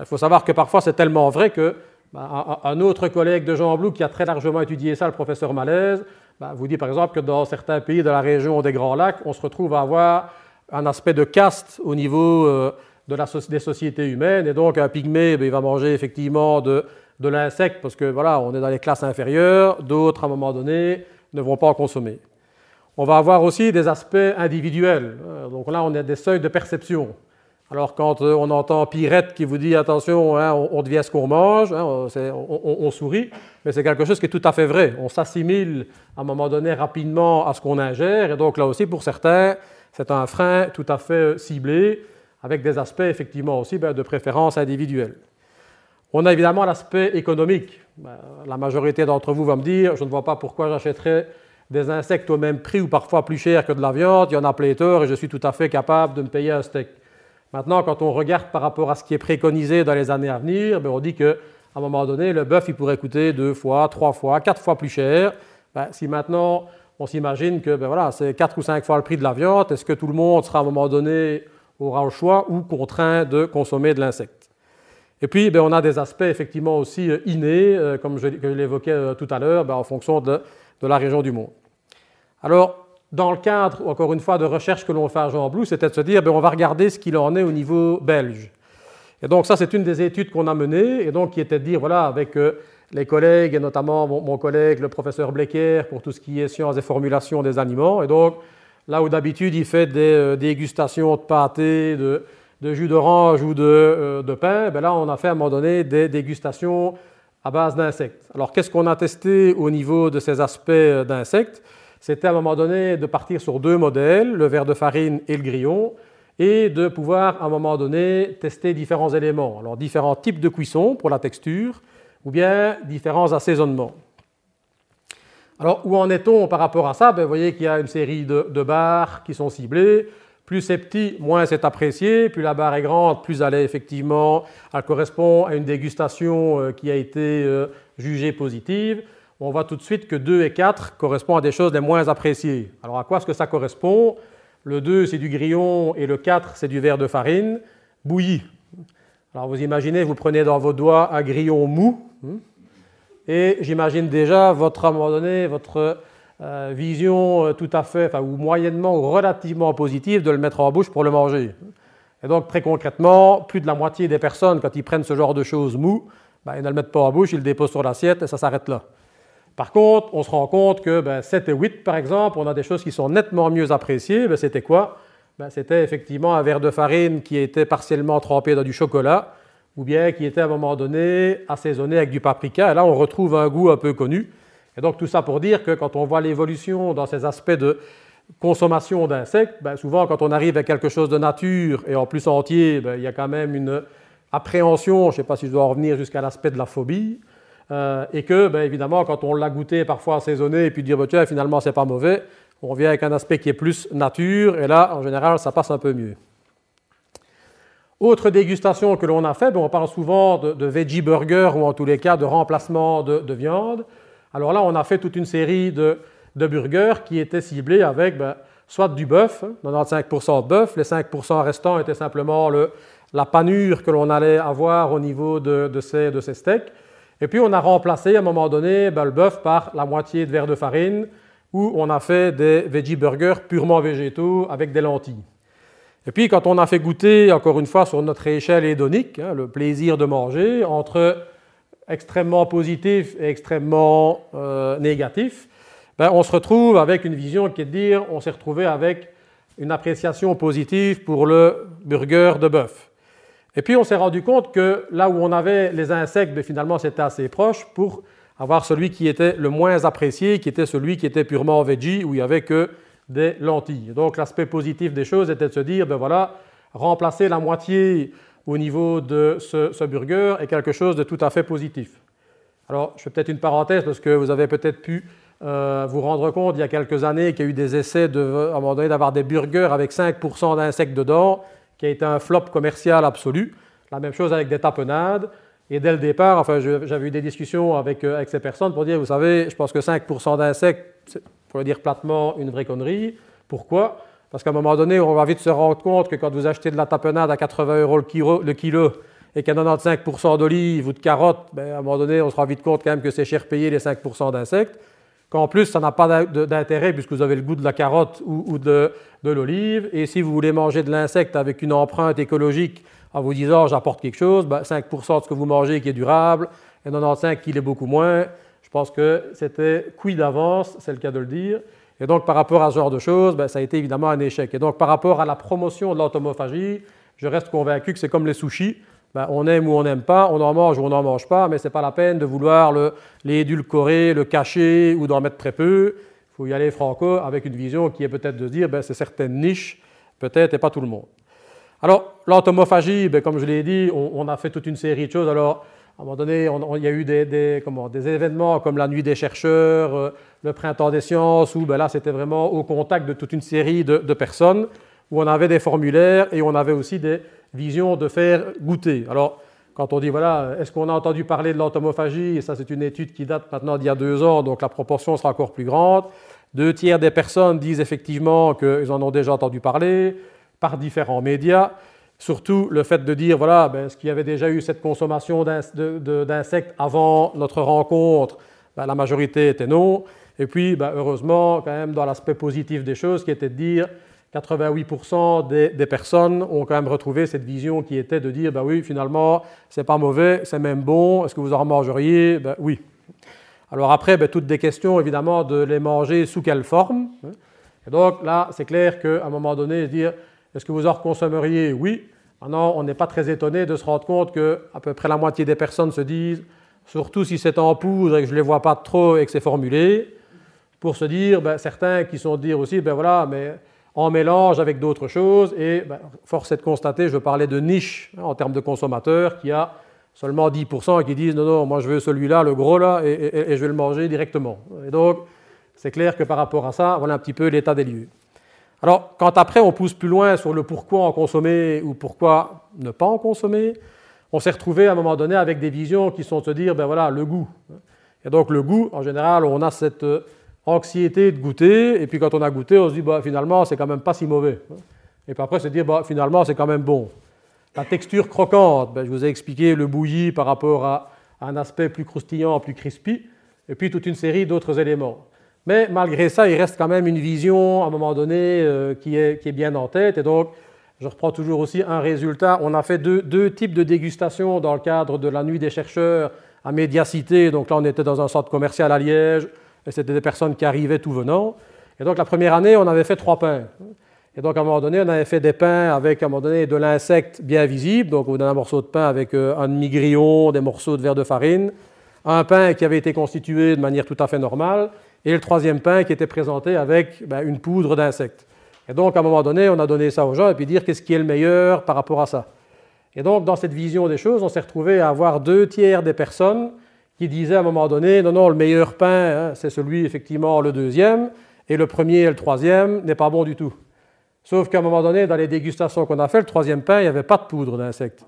il faut savoir que parfois c'est tellement vrai que bah, un autre collègue de Jean Blou qui a très largement étudié ça, le professeur Malaise, bah, vous dit par exemple que dans certains pays de la région des Grands Lacs, on se retrouve à avoir un aspect de caste au niveau euh, de des sociétés humaines, et donc un pygmée, ben, il va manger effectivement de, de l'insecte parce que voilà, on est dans les classes inférieures, d'autres à un moment donné ne vont pas en consommer. on va avoir aussi des aspects individuels. Donc là, on a des seuils de perception. Alors quand euh, on entend Pirette qui vous dit attention, hein, on, devient ce qu'on mange, hein, on, sourit, mais c'est quelque chose qui est tout à fait vrai. On s'assimile à un moment donné rapidement à ce qu'on ingère, et donc là aussi pour certains, c'est un frein tout à fait euh, ciblé, avec des aspects effectivement aussi ben, de préférence individuelle. On a évidemment l'aspect économique. Ben, la majorité d'entre vous va me dire, je ne vois pas pourquoi j'achèterais des insectes au même prix ou parfois plus cher que de la viande, il y en a pléthore et je suis tout à fait capable de me payer un steak. Maintenant, quand on regarde par rapport à ce qui est préconisé dans les années à venir, ben, on dit qu'à un moment donné, le bœuf il pourrait coûter deux fois, trois fois, quatre fois plus cher. Ben, si maintenant on s'imagine que ben, voilà, c'est quatre ou cinq fois le prix de la viande, est-ce que tout le monde sera à un moment donné aura le choix ou contraint de consommer de l'insecte? Et puis, on a des aspects effectivement aussi euh, innés, euh, comme je, l'évoquais euh, tout à l'heure, en fonction de, de la région du monde. Alors, dans le cadre, encore une fois, de recherche que l'on fait à Jean Blou, c'était de se dire, ben, on va regarder ce qu'il en est au niveau belge. Et donc ça, c'est une des études qu'on a menées, et donc qui était de dire, voilà, avec euh, les collègues, et notamment mon, collègue, le professeur Blecker, pour tout ce qui est sciences et formulation des aliments. Et donc, là où d'habitude, il fait des euh, dégustations de pâté, de, jus d'orange ou de, euh, de pain, ben là, on a fait à un moment donné des dégustations à base d'insectes. Alors, qu'est-ce qu'on a testé au niveau de ces aspects d'insectes? C'était à un moment donné de partir sur deux modèles, le verre de farine et le grillon, et de pouvoir à un moment donné tester différents éléments. Alors différents types de cuisson pour la texture, ou bien différents assaisonnements. Alors où en est-on par rapport à ça? Ben, Vous voyez qu'il y a une série de, barres qui sont ciblées. Plus c'est petit, moins c'est apprécié. Plus la barre est grande, plus elle est effectivement, elle correspond à une dégustation euh, qui a été euh, jugée positive on voit tout de suite que 2 et 4 correspondent à des choses les moins appréciées. Alors à quoi est-ce que ça correspond? Le 2, c'est du grillon et le 4, c'est du verre de farine bouilli. Alors vous imaginez, vous prenez dans vos doigts un grillon mou, hein, et j'imagine déjà votre, à votre euh, vision euh, tout à fait, enfin, ou moyennement ou relativement positive de le mettre en bouche pour le manger. Et donc très concrètement, plus de la moitié des personnes, quand ils prennent ce genre de choses mou, ben, ils ne le mettent pas en bouche, ils le déposent sur l'assiette et ça s'arrête là. Par contre, on se rend compte que 7 ben, et 8, par exemple, on a des choses qui sont nettement mieux appréciées. Ben, c'était quoi? Ben, C'était effectivement un verre de farine qui était partiellement trempé dans du chocolat ou bien qui était à un moment donné assaisonné avec du paprika. Et là, on retrouve un goût un peu connu. Et donc tout ça pour dire que quand on voit l'évolution dans ces aspects de consommation d'insectes, souvent quand on arrive à quelque chose de nature et en plus entier, il y a quand même une appréhension, je ne sais pas si je dois revenir jusqu'à l'aspect de la phobie, euh, et que, ben, évidemment, quand on l'a goûté parfois assaisonné et puis dire, ben, tiens, finalement, c'est pas mauvais, on revient avec un aspect qui est plus nature, et là, en général, ça passe un peu mieux. Autre dégustation que l'on a fait, ben, on parle souvent de, veggie burger ou en tous les cas de remplacement de, viande. Alors là, on a fait toute une série de, burgers qui étaient ciblés avec soit du bœuf, 95% de bœuf, les 5% restants étaient simplement la panure que l'on allait avoir au niveau de ces steaks, et puis on a remplacé à un moment donné le bœuf par la moitié de verre de farine, où on a fait des veggie burgers purement végétaux avec des lentilles. Et puis quand on a fait goûter, encore une fois, sur notre échelle hédonique, hein, le plaisir de manger, entre extrêmement positif et extrêmement euh, négatif, ben, on se retrouve avec une vision qui est de dire, on s'est retrouvé avec une appréciation positive pour le burger de bœuf. Et puis on s'est rendu compte que là où on avait les insectes, ben, finalement c'était assez proche pour avoir celui qui était le moins apprécié, qui était celui qui était purement veggie, où il n'y avait que des lentilles. Donc l'aspect positif des choses était de se dire, ben voilà, remplacer la moitié au niveau de ce, burger est quelque chose de tout à fait positif. Alors je fais peut-être une parenthèse parce que vous avez peut-être pu euh, vous rendre compte il y a quelques années qu'il y a eu des essais à un moment donné d'avoir des burgers avec 5% d'insectes dedans qui a été un flop commercial absolu. La même chose avec des tapenades. Et dès le départ, enfin, j'avais eu des discussions avec, euh, avec, ces personnes pour dire, vous savez, je pense que 5% d'insectes, pour le dire platement, une vraie connerie. Pourquoi? Parce qu'à un moment donné, on va vite se rendre compte que quand vous achetez de la tapenade à 80 euros le kilo, le kilo et a 95% d'olives ou de carottes, ben, à un moment donné, on se rend vite compte quand même que c'est cher payer les 5% d'insectes qu'en plus, ça n'a pas d'intérêt puisque vous avez le goût de la carotte ou, de, l'olive. Et si vous voulez manger de l'insecte avec une empreinte écologique en vous disant j'apporte quelque chose, 5% ben, de ce que vous mangez qui est durable et 95% qui l'est beaucoup moins, je pense que c'était cuit d'avance, c'est le cas de le dire. Et donc, par rapport à ce genre de choses, ben, ça a été évidemment un échec. Et donc, par rapport à la promotion de l'entomophagie, je reste convaincu que c'est comme les sushis. Ben, on aime ou on n'aime pas, on en mange ou on n'en mange pas, mais ce n'est pas la peine de vouloir l'édulcorer, le cacher ou d'en mettre très peu. Il faut y aller franco avec une vision qui est peut-être de dire ben, c'est certaines niches, peut-être, et pas tout le monde. Alors, l'entomophagie, ben, comme je l'ai dit, on, a fait toute une série de choses. Alors, à un moment donné, il y a eu des, des, des, événements comme la nuit des chercheurs, euh, le printemps des sciences, où ben là, c'était vraiment au contact de toute une série de, de, personnes, où on avait des formulaires et on avait aussi des visions de faire goûter. Alors, quand on dit, voilà, est-ce qu'on a entendu parler de l'entomophagie? Et ça, c'est une étude qui date maintenant d'il y a deux ans, donc la proportion sera encore plus grande. Deux tiers des personnes disent effectivement qu'ils en ont déjà entendu parler par différents médias. Surtout le fait de dire, voilà, ben, est-ce qu'il y avait déjà eu cette consommation d'insectes avant notre rencontre? Ben, La majorité était non. Et puis, ben, heureusement, quand même, dans l'aspect positif des choses, qui était de dire 88% des, des, personnes ont quand même retrouvé cette vision qui était de dire, ben oui, finalement, c'est pas mauvais, c'est même bon, est-ce que vous en mangeriez? Ben oui. Alors après, ben, toutes des questions, évidemment, de les manger sous quelle forme. Hein. Et donc là, c'est clair qu'à un moment donné, dire, est-ce que vous en consommeriez? Oui. Maintenant, on n'est pas très étonné de se rendre compte qu'à peu près la moitié des personnes se disent, surtout si c'est en poudre et que je ne les vois pas trop et que c'est formulé, pour se dire, ben, certains qui sont dire aussi, ben voilà, mais en mélange avec d'autres choses, et ben, force est de constater, je parlais de niche hein, en termes de consommateurs, qui a seulement 10% qui disent, non, non, moi je veux celui-là, le gros là, et, et je vais le manger directement. Et donc, c'est clair que par rapport à ça, voilà un petit peu l'état des lieux. Alors, quand après on pousse plus loin sur le pourquoi en consommer ou pourquoi ne pas en consommer, on s'est retrouvé à un moment donné avec des visions qui sont de se dire, ben voilà, le goût. Et donc le goût, en général, on a cette anxiété de goûter, et puis quand on a goûté, on se dit, bah, finalement, c'est quand même pas si mauvais. Et puis après, se dire, bah, finalement, c'est quand même bon. La texture croquante, ben, je vous ai expliqué le bouilli par rapport à un aspect plus croustillant, plus crispy, et puis toute une série d'autres éléments. Mais malgré ça, il reste quand même une vision, à un moment donné, euh, qui, est, qui, est, bien en tête. Et donc, je reprends toujours aussi un résultat. On a fait deux, deux, types de dégustations dans le cadre de la Nuit des chercheurs à Médiacité. Donc là, on était dans un centre commercial à Liège, et c'était des personnes qui arrivaient tout venant. Et donc, la première année, on avait fait trois pains. Et donc, à un moment donné, on avait fait des pains avec, à un moment donné, de l'insecte bien visible. Donc, on a un morceau de pain avec euh, un demi-grillon, des morceaux de verre de farine. Un pain qui avait été constitué de manière tout à fait normale et le troisième pain qui était présenté avec ben, une poudre d'insectes. Et donc, à un moment donné, on a donné ça aux gens et puis dire qu'est-ce qui est le meilleur par rapport à ça. Et donc, dans cette vision des choses, on s'est retrouvé à avoir deux tiers des personnes qui disaient à un moment donné, non, non, le meilleur pain, hein, c'est celui, effectivement, le deuxième, et le premier et le troisième n'est pas bon du tout. Sauf qu'à un moment donné, dans les dégustations qu'on a fait, le troisième pain, il n'y avait pas de poudre d'insectes.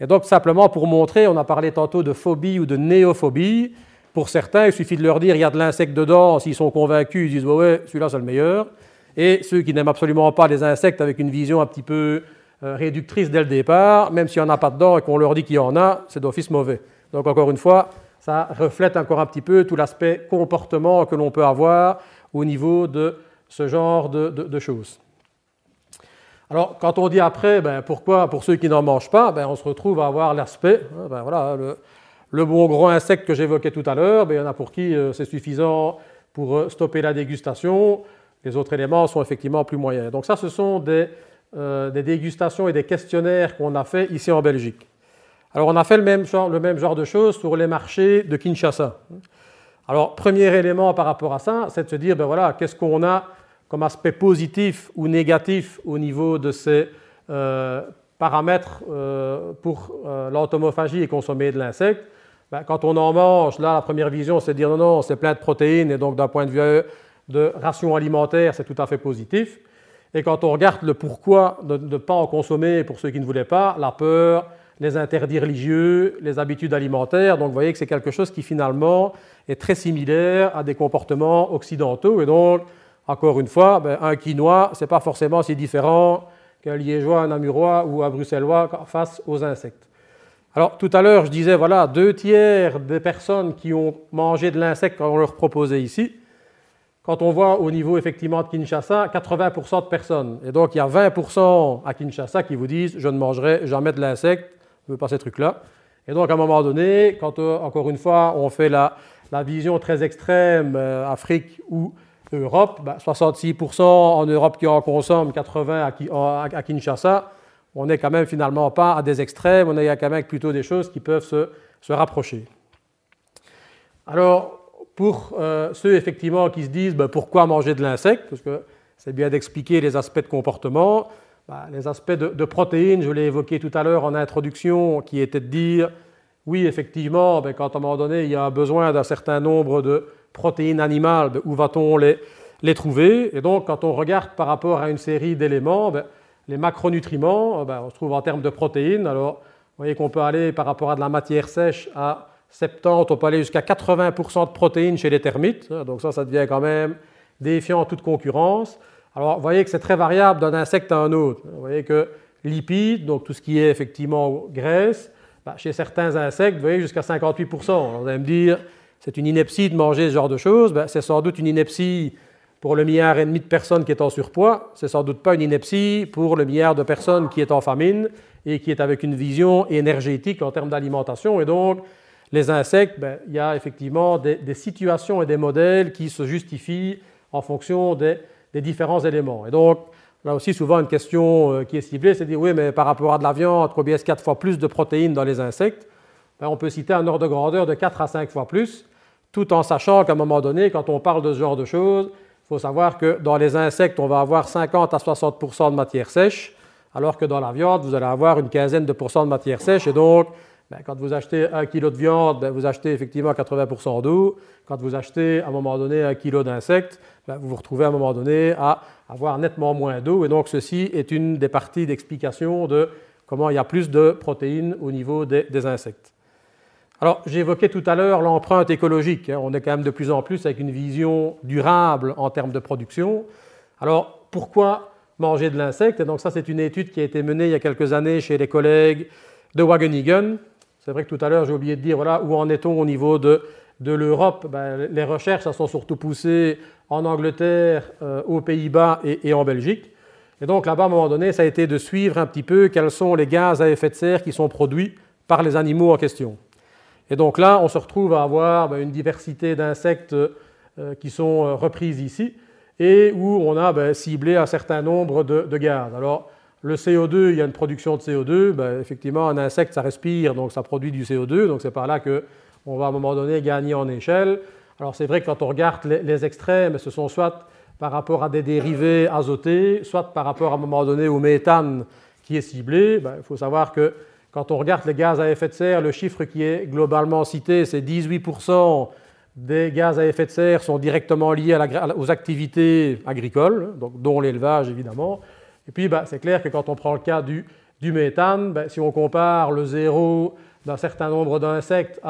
Et donc, simplement pour montrer, on a parlé tantôt de phobie ou de néophobie. Pour certains, il suffit de leur dire il y a de l'insecte dedans, s'ils sont convaincus, ils disent ouais, ouais celui-là c'est le meilleur. Et ceux qui n'aiment absolument pas les insectes avec une vision un petit peu euh, réductrice dès le départ, même s'il n'y en a pas dedans et qu'on leur dit qu'il y en a, c'est d'office mauvais. Donc encore une fois, ça reflète encore un petit peu tout l'aspect comportement que l'on peut avoir au niveau de ce genre de, choses. Alors, quand on dit après, ben, pourquoi pour ceux qui n'en mangent pas, ben, on se retrouve à avoir l'aspect, hein, ben, voilà, le, le bon gros insecte que j'évoquais tout à l'heure, ben, il y en a pour qui euh, c'est suffisant pour euh, stopper la dégustation. Les autres éléments sont effectivement plus moyens. Donc ça, ce sont des, euh, dégustations et des questionnaires qu'on a fait ici en Belgique. Alors on a fait le même, genre, le même genre de choses sur les marchés de Kinshasa. Alors premier élément par rapport à ça, c'est de se dire, ben voilà, qu'est-ce qu'on a comme aspect positif ou négatif au niveau de ces paramètres pour l'entomophagie et consommer de l'insecte. Ben, quand on en mange, là, la première vision, c'est de dire non, non, c'est plein de protéines, et donc d'un point de vue de ration alimentaire, c'est tout à fait positif. Et quand on regarde le pourquoi de ne pas en consommer pour ceux qui ne voulaient pas, la peur, les interdits religieux, les habitudes alimentaires, donc vous voyez que c'est quelque chose qui finalement est très similaire à des comportements occidentaux. Et donc, encore une fois, ben, un quinoa, ce n'est pas forcément si différent qu'un liégeois, un namurois ou un bruxellois face aux insectes. Alors tout à l'heure, je disais, voilà, deux tiers des personnes qui ont mangé de l'insecte quand on leur proposait ici. Quand on voit au niveau effectivement de Kinshasa, 80% de personnes. Et donc il y a 20% à Kinshasa qui vous disent, je ne mangerai jamais de l'insecte, pas ces trucs-là. Et donc à un moment donné, quand euh, encore une fois on fait la, vision très extrême, euh, Afrique ou Europe, 66% ben, en Europe qui en consomment, 80% à Kinshasa, on n'est quand même finalement pas à des extrêmes, on est quand même plutôt des choses qui peuvent se, rapprocher. Alors, pour euh, ceux effectivement qui se disent ben, pourquoi manger de l'insecte, parce que c'est bien d'expliquer les aspects de comportement, ben, les aspects de, protéines, je l'ai évoqué tout à l'heure en introduction, qui était de dire oui, effectivement, ben, quand à un moment donné il y a besoin d'un certain nombre de protéines animales, où va-t-on les, trouver? Et donc, quand on regarde par rapport à une série d'éléments, les macronutriments, ben, on se trouve en termes de protéines. Alors, vous voyez qu'on peut aller par rapport à de la matière sèche à 70, on peut aller jusqu'à 80% de protéines chez les termites. Donc ça, ça devient quand même défiant toute concurrence. Alors, vous voyez que c'est très variable d'un insecte à un autre. Vous voyez que lipides, donc tout ce qui est effectivement graisse, ben, chez certains insectes, vous voyez jusqu'à 58%. Alors, vous allez me dire, c'est une ineptie de manger ce genre de choses. Ben, c'est sans doute une ineptie pour le milliard et demi de personnes qui est en surpoids, c'est sans doute pas une ineptie pour le milliard de personnes qui est en famine et qui est avec une vision énergétique en termes d'alimentation. Et donc, les insectes, ben, il y a effectivement des, situations et des modèles qui se justifient en fonction des, différents éléments. Et donc, là aussi, souvent, une question euh, qui est ciblée, c'est de dire, oui, mais par rapport à de la viande, combien est-ce quatre fois plus de protéines dans les insectes? Ben, On peut citer un ordre de grandeur de 4 à 5 fois plus, tout en sachant qu'à un moment donné, quand on parle de ce genre de choses, il faut savoir que dans les insectes, on va avoir 50 à 60 de matière sèche, alors que dans la viande, vous allez avoir une quinzaine de de matière sèche. Et donc, quand vous achetez un kilo de viande, ben, vous achetez effectivement 80% d'eau. Quand vous achetez à un moment donné un kilo d'insectes, ben, vous vous retrouvez à un moment donné à avoir nettement moins d'eau. Et donc, ceci est une des parties d'explication de comment il y a plus de protéines au niveau des insectes. Alors, j'évoquais tout à l'heure l'empreinte écologique. Hein. On est quand même de plus en plus avec une vision durable en termes de production. Alors, pourquoi manger de l'insecte? Donc, ça, c'est une étude qui a été menée il y a quelques années chez les collègues de Wageningen. C'est vrai que tout à l'heure, j'ai oublié de dire où en est-on au niveau de, l'Europe? Ben, les recherches ça sont surtout poussées en Angleterre, euh, aux Pays-Bas et, en Belgique. Et donc, là-bas, à un moment donné, ça a été de suivre un petit peu quels sont les gaz à effet de serre qui sont produits par les animaux en question. Et donc là, on se retrouve à avoir ben, une diversité d'insectes euh, qui sont euh, reprises ici et où on a ben, ciblé un certain nombre de, gaz. Alors, le CO2, il y a une production de CO2. Ben, effectivement, un insecte, ça respire, donc ça produit du CO2. Donc, c'est par là qu'on va à un moment donné gagner en échelle. Alors, c'est vrai que quand on regarde les, extrêmes, ce sont soit par rapport à des dérivés azotés, soit par rapport à un moment donné au méthane qui est ciblé. il faut savoir que quand on regarde les gaz à effet de serre, le chiffre qui est globalement cité, c'est 18% des gaz à effet de serre sont directement liés aux activités agricoles, dont l'élevage évidemment. Et puis, bah, c'est clair que quand on prend le cas du, méthane, bah, si on compare le zéro d'un certain nombre d'insectes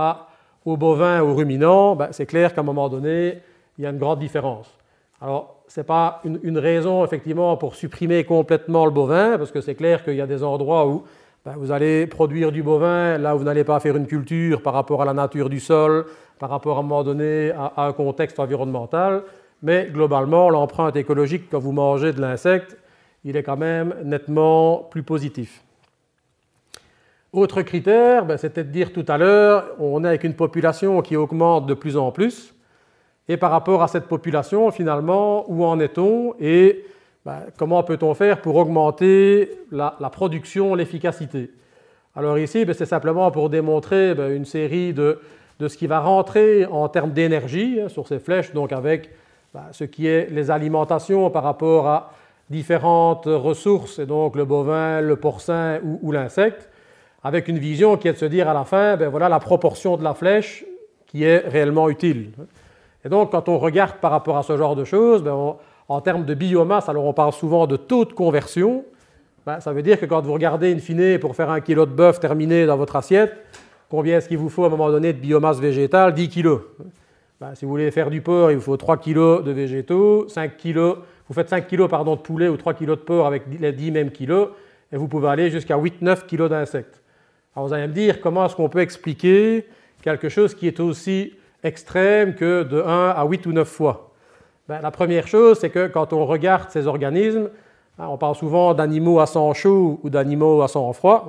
aux bovins, aux ruminants, bah, c'est clair qu'à un moment donné, il y a une grande différence. Alors, ce n'est pas une, raison, effectivement, pour supprimer complètement le bovin, parce que c'est clair qu'il y a des endroits où ben, vous allez produire du bovin là où vous n'allez pas faire une culture par rapport à la nature du sol, par rapport à un moment donné à, un contexte environnemental, mais globalement, l'empreinte écologique quand vous mangez de l'insecte, il est quand même nettement plus positif. Autre critère, ben, c'était de dire tout à l'heure, on est avec une population qui augmente de plus en plus, et par rapport à cette population, finalement, où en est-on et ben, comment peut-on faire pour augmenter la, production, l'efficacité? Alors ici, ben, c'est simplement pour démontrer une série de, ce qui va rentrer en termes d'énergie hein, sur ces flèches, donc avec ce qui est les alimentations par rapport à différentes ressources, et donc le bovin, le porcin ou, l'insecte, avec une vision qui est de se dire à la fin, voilà la proportion de la flèche qui est réellement utile. Et donc, quand on regarde par rapport à ce genre de choses, on, en termes de biomasse, alors on parle souvent de taux de conversion. Ben, ça veut dire que quand vous regardez une fine pour faire un kilo de bœuf terminé dans votre assiette, combien est-ce qu'il vous faut à un moment donné de biomasse végétale? 10 kilos. Ben, si vous voulez faire du porc, il vous faut 3 kilos de végétaux, 5 kilos, vous faites 5 kilos pardon, de poulet ou 3 kilos de porc avec les 10 mêmes kilos, et vous pouvez aller jusqu'à 8-9 kilos d'insectes. Alors vous allez me dire comment est-ce qu'on peut expliquer quelque chose qui est aussi extrême que de 1 à 8 ou 9 fois? Ben, la première chose, c'est que quand on regarde ces organismes, hein, on parle souvent d'animaux à sang chaud ou d'animaux à sang froid.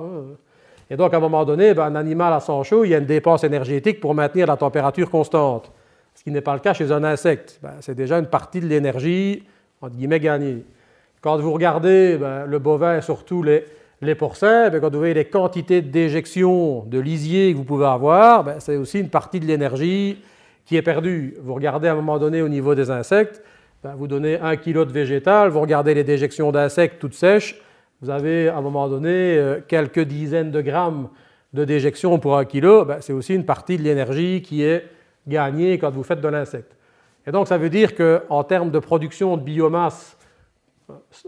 Et donc, à un moment donné, ben, un animal à sang chaud, il y a une dépense énergétique pour maintenir la température constante. ce qui n'est pas le cas chez un insecte. Ben, c'est déjà une partie de l'énergie, entre guillemets, gagnée. Quand vous regardez ben, le bovin et surtout les, les porcins, ben, quand vous voyez les quantités d'éjection de lisier que vous pouvez avoir, ben, c'est aussi une partie de l'énergie qui est perdue. Vous regardez à un moment donné au niveau des insectes, vous donnez un kilo de végétal, vous regardez les déjections d'insectes toutes sèches, vous avez à un moment donné euh, quelques dizaines de grammes de déjection pour un kilo, c'est aussi une partie de l'énergie qui est gagnée quand vous faites de l'insecte. Et donc ça veut dire qu'en termes de production de biomasse,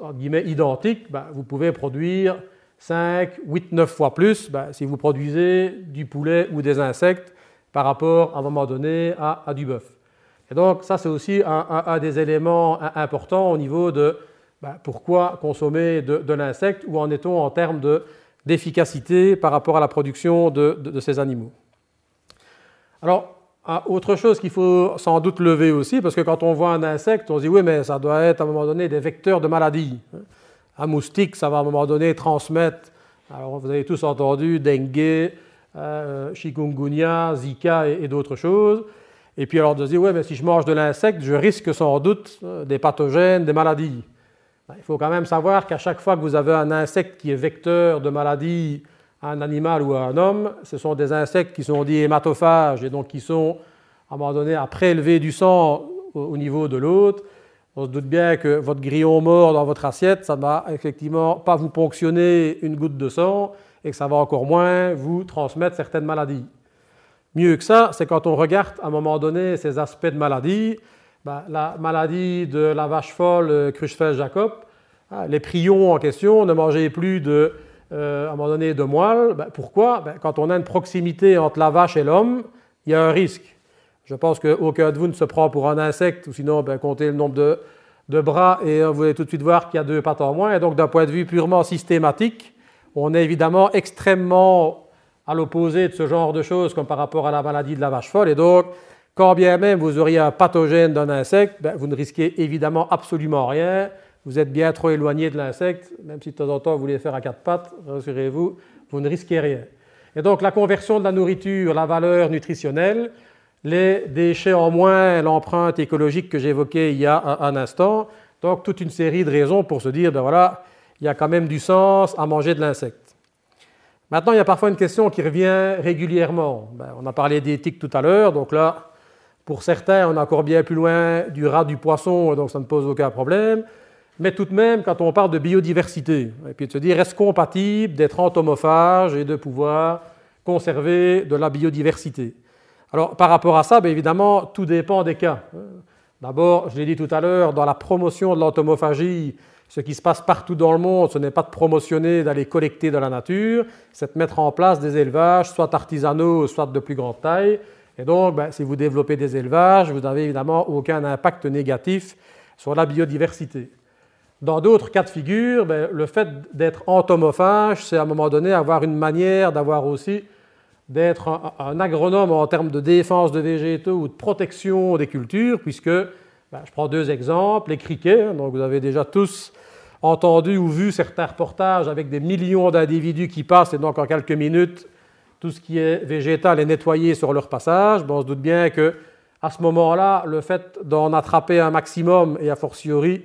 en guillemets, identique, ben, vous pouvez produire 5, 8, 9 fois plus ben, si vous produisez du poulet ou des insectes par rapport à un moment donné à, du bœuf. Et donc ça c'est aussi un, des éléments importants au niveau de ben, pourquoi consommer de, l'insecte, où en est-on en termes d'efficacité par rapport à la production de, ces animaux. Alors, autre chose qu'il faut sans doute lever aussi, parce que quand on voit un insecte, on se dit oui, mais ça doit être à un moment donné des vecteurs de maladie. Un moustique, ça va à un moment donné transmettre, alors vous avez tous entendu, dengue, euh, chikungunya, zika et, d'autres choses. Et puis alors de se dire, oui, mais si je mange de l'insecte, je risque sans doute euh, des pathogènes, des maladies. Ben, il faut quand même savoir qu'à chaque fois que vous avez un insecte qui est vecteur de maladie un animal ou un homme, ce sont des insectes qui sont dits hématophages et donc qui sont à un moment donné à prélever du sang au niveau de l'autre. On se doute bien que votre grillon mort dans votre assiette, ça ne va effectivement pas vous ponctionner une goutte de sang et que ça va encore moins vous transmettre certaines maladies. Mieux que ça, c'est quand on regarde à un moment donné ces aspects de maladie, ben, la maladie de la vache folle euh, Creutzfeldt-Jacob, hein, les prions en question ne mangeaient plus de, euh, à un moment donné de moelle. Ben, pourquoi? Ben, Quand on a une proximité entre la vache et l'homme, il y a un risque. Je pense qu'aucun de vous ne se prend pour un insecte, ou sinon, comptez le nombre de, bras et euh, vous allez tout de suite voir qu'il y a deux pattes en moins. Et donc, d'un point de vue purement systématique, on est évidemment extrêmement à l'opposé de ce genre de choses comme par rapport à la maladie de la vache folle. Et donc, quand bien même vous auriez un pathogène d'un insecte, ben, vous ne risquez évidemment absolument rien. Vous êtes bien trop éloigné de l'insecte, même si de temps en temps vous voulez faire à quatre pattes, rassurez-vous, vous ne risquez rien. Et donc la conversion de la nourriture, la valeur nutritionnelle, les déchets en moins, l'empreinte écologique que j'évoquais il y a un, instant, donc toute une série de raisons pour se dire, ben voilà, il y a quand même du sens à manger de l'insecte. Maintenant, il y a parfois une question qui revient régulièrement. Ben, on a parlé d'éthique tout à l'heure, donc là, pour certains, on est encore bien plus loin du rat, du poisson, donc ça ne pose aucun problème. Mais tout de même, quand on parle de biodiversité, et puis de se dire, est-ce compatible d'être entomophage et de pouvoir conserver de la biodiversité? Alors, par rapport à ça, bien évidemment, tout dépend des cas. D'abord, je l'ai dit tout à l'heure, dans la promotion de l'entomophagie, ce qui se passe partout dans le monde, ce n'est pas de promotionner, d'aller collecter de la nature, c'est de mettre en place des élevages, soit artisanaux, soit de plus grande taille, et donc, ben, si vous développez des élevages, vous n'avez évidemment aucun impact négatif sur la biodiversité. Dans d'autres cas de figure, ben, le fait d'être entomophage, c'est à un moment donné avoir une manière d'avoir aussi d'être un, agronome en termes de défense de végétaux ou de protection des cultures, puisque, ben, je prends deux exemples, les criquets, hein, donc vous avez déjà tous entendu ou vu certains reportages avec des millions d'individus qui passent, et donc en quelques minutes, tout ce qui est végétal est nettoyé sur leur passage. on se doute bien que à ce moment-là, le fait d'en attraper un maximum, et a fortiori,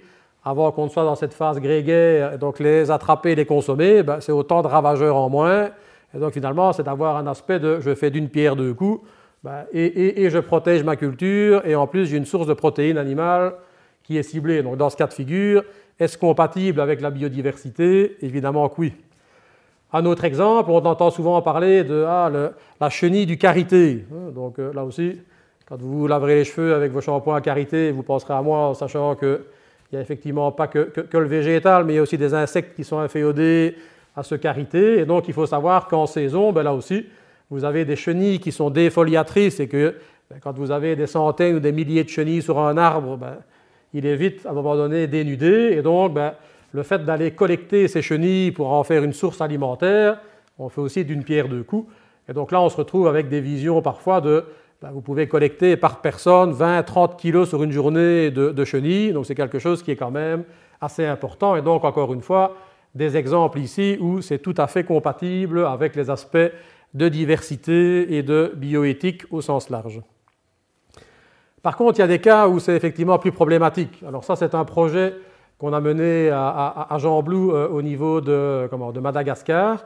avant qu'on ne soit dans cette phase grégaire, donc les attraper et les consommer, ben, c'est autant de ravageurs en moins. Et donc finalement, c'est d'avoir un aspect de je fais d'une pierre deux coups, ben, et, je protège ma culture, et en plus j'ai une source de protéines animales qui est ciblée. Donc dans ce cas de figure, est-ce compatible avec la biodiversité? Évidemment que oui. Un autre exemple, on entend souvent parler de ah, la chenille du karité. Hein, donc euh, là aussi, quand vous laverez les cheveux avec vos shampoings à karité, vous penserez à moi en sachant qu'il n'y a effectivement pas que, le végétal, mais il y a aussi des insectes qui sont inféodés à ce karité. Et donc il faut savoir qu'en saison, ben, là aussi, vous avez des chenilles qui sont défoliatrices et que ben, quand vous avez des centaines ou des milliers de chenilles sur un arbre, ben, il est vite à un moment donné dénudé. Et donc, le fait d'aller collecter ces chenilles pour en faire une source alimentaire, on fait aussi d'une pierre deux coups. Et donc là, on se retrouve avec des visions parfois de, ben, vous pouvez collecter par personne 20, 30 kilos sur une journée de, chenilles, donc c'est quelque chose qui est quand même assez important. Et donc, encore une fois, des exemples ici où c'est tout à fait compatible avec les aspects de diversité et de bioéthique au sens large. Par contre, il y a des cas où c'est effectivement plus problématique. Alors ça, c'est un projet qu'on a mené à, Jean Blou euh, au niveau de, de, Madagascar,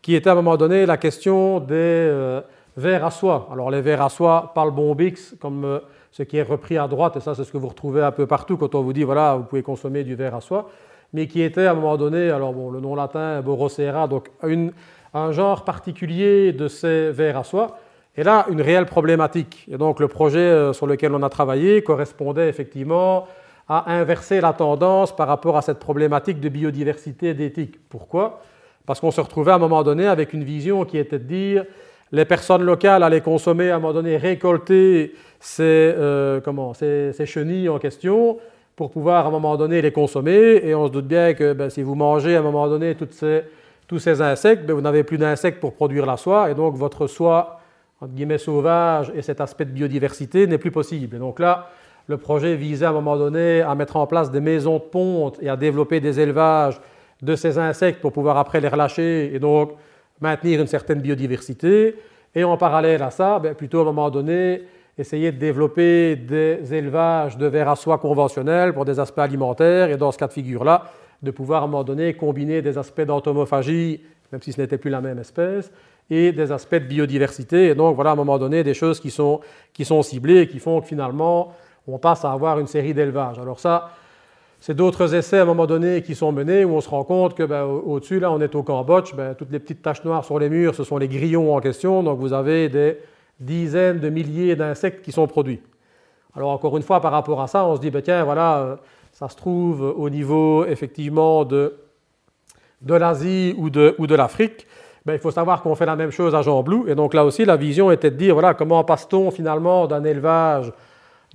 qui était à un moment donné la question des euh, verres à soie. Alors les verres à soie, pas le bombix, comme euh, ce qui est repris à droite, et ça c'est ce que vous retrouvez un peu partout quand on vous dit, voilà, vous pouvez consommer du verre à soie, mais qui était à un moment donné, alors bon, le nom latin, Borosera, donc un genre particulier de ces verres à soie, et là, une réelle problématique. Et donc le projet sur lequel on a travaillé correspondait effectivement à inverser la tendance par rapport à cette problématique de biodiversité et d'éthique. Pourquoi? Parce qu'on se retrouvait à un moment donné avec une vision qui était de dire les personnes locales allaient consommer à un moment donné, récolter ces, euh, comment, ces, chenilles en question pour pouvoir à un moment donné les consommer. Et on se doute bien que ben, si vous mangez à un moment donné ces, tous ces insectes, ben, vous n'avez plus d'insectes pour produire la soie. Et donc votre soie, entre guillemets, sauvage et cet aspect de biodiversité n'est plus possible. Et donc là, le projet visait à un moment donné à mettre en place des maisons de ponte et à développer des élevages de ces insectes pour pouvoir après les relâcher et donc maintenir une certaine biodiversité. Et en parallèle à ça, ben, plutôt à un moment donné, essayer de développer des élevages de vers à soie conventionnels pour des aspects alimentaires et dans ce cas de figure-là, de pouvoir à un moment donné combiner des aspects d'entomophagie, même si ce n'était plus la même espèce, et des aspects de biodiversité. Et donc voilà à un moment donné des choses qui sont, qui sont ciblées et qui font que finalement on passe à avoir une série d'élevages. Alors ça, c'est d'autres essais à un moment donné qui sont menés où on se rend compte que ben, au-dessus, là, on est au Cambodge, ben, toutes les petites taches noires sur les murs, ce sont les grillons en question, donc vous avez des dizaines de milliers d'insectes qui sont produits. Alors encore une fois, par rapport à ça, on se dit, ben, tiens, voilà, euh, ça se trouve au niveau effectivement de, de l'Asie ou de, ou de l'Afrique. Ben, il faut savoir qu'on fait la même chose à Jean Blou, et donc là aussi, la vision était de dire, voilà, comment passe-t-on finalement d'un élevage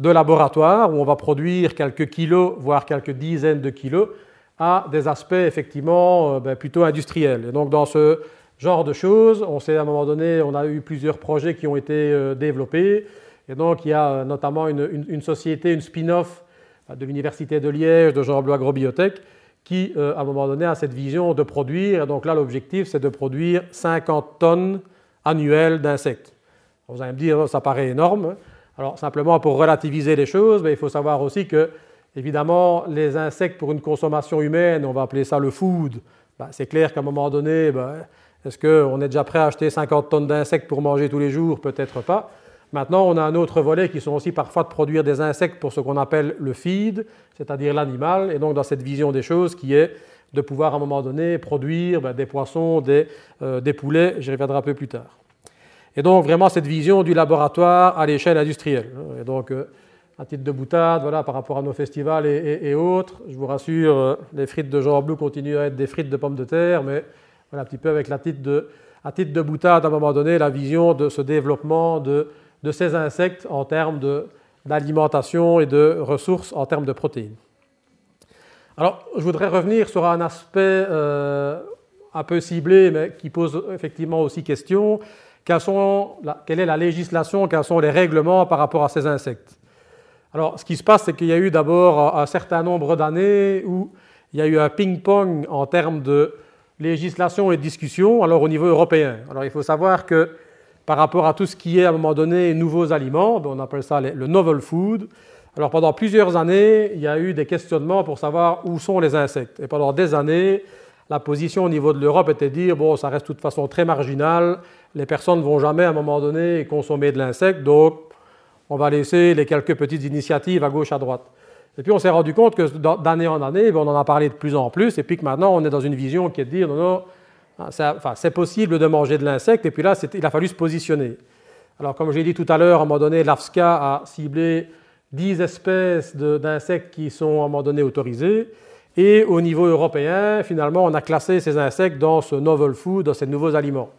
de laboratoire où on va produire quelques kilos, voire quelques dizaines de kilos, à des aspects effectivement euh, ben, plutôt industriels. Et donc dans ce genre de choses, on sait à un moment donné, on a eu plusieurs projets qui ont été euh, développés. Et donc il y a euh, notamment une, société, une spin-off de l'Université de Liège, de Jean Bleu Agrobiotech, qui à un moment donné a cette vision de produire. Et donc là, l'objectif, c'est de produire 50 tonnes annuelles d'insectes. Vous allez me dire, ça paraît énorme. Alors simplement pour relativiser les choses, ben, il faut savoir aussi que, évidemment, les insectes pour une consommation humaine, on va appeler ça le food, ben, c'est clair qu'à un moment donné, ben, est-ce qu'on est déjà prêt à acheter 50 tonnes d'insectes pour manger tous les jours? Peut-être pas. Maintenant, on a un autre volet qui sont aussi parfois de produire des insectes pour ce qu'on appelle le feed, c'est-à-dire l'animal, et donc dans cette vision des choses qui est de pouvoir à un moment donné produire des poissons, des, euh, des poulets, j'y reviendrai un peu plus tard. Et donc vraiment cette vision du laboratoire à l'échelle industrielle. Et donc, euh, à titre de boutade, voilà, par rapport à nos festivals et, autres, je vous rassure, euh, les frites de Jean Blou continuent à être des frites de pommes de terre, mais voilà, un petit peu avec la titre de, à titre de boutade, à un moment donné, la vision de ce développement de, de ces insectes en termes d'alimentation et de ressources en termes de protéines. Alors, je voudrais revenir sur un aspect euh, un peu ciblé, mais qui pose effectivement aussi question, quelle est la législation, quels sont les règlements par rapport à ces insectes? Alors, ce qui se passe, c'est qu'il y a eu d'abord un certain nombre d'années où il y a eu un ping-pong en termes de législation et de discussion, alors au niveau européen. Alors, il faut savoir que par rapport à tout ce qui est à un moment donné nouveaux aliments, on appelle ça le novel food, alors pendant plusieurs années, il y a eu des questionnements pour savoir où sont les insectes. Et pendant des années, la position au niveau de l'Europe était de dire, bon, ça reste de toute façon très marginal, les personnes ne vont jamais à un moment donné consommer de l'insecte, donc on va laisser les quelques petites initiatives à gauche, à droite. Et puis on s'est rendu compte que d'année en année, ben, on en a parlé de plus en plus, et puis que maintenant on est dans une vision qui est de dire non, non, hein, c'est possible de manger de l'insecte, et puis là il a fallu se positionner. Alors comme j'ai dit tout à l'heure, à un moment donné, l'AFSCA a ciblé 10 espèces d'insectes qui sont à un moment donné autorisées, et au niveau européen, finalement, on a classé ces insectes dans ce novel food, dans ces nouveaux aliments.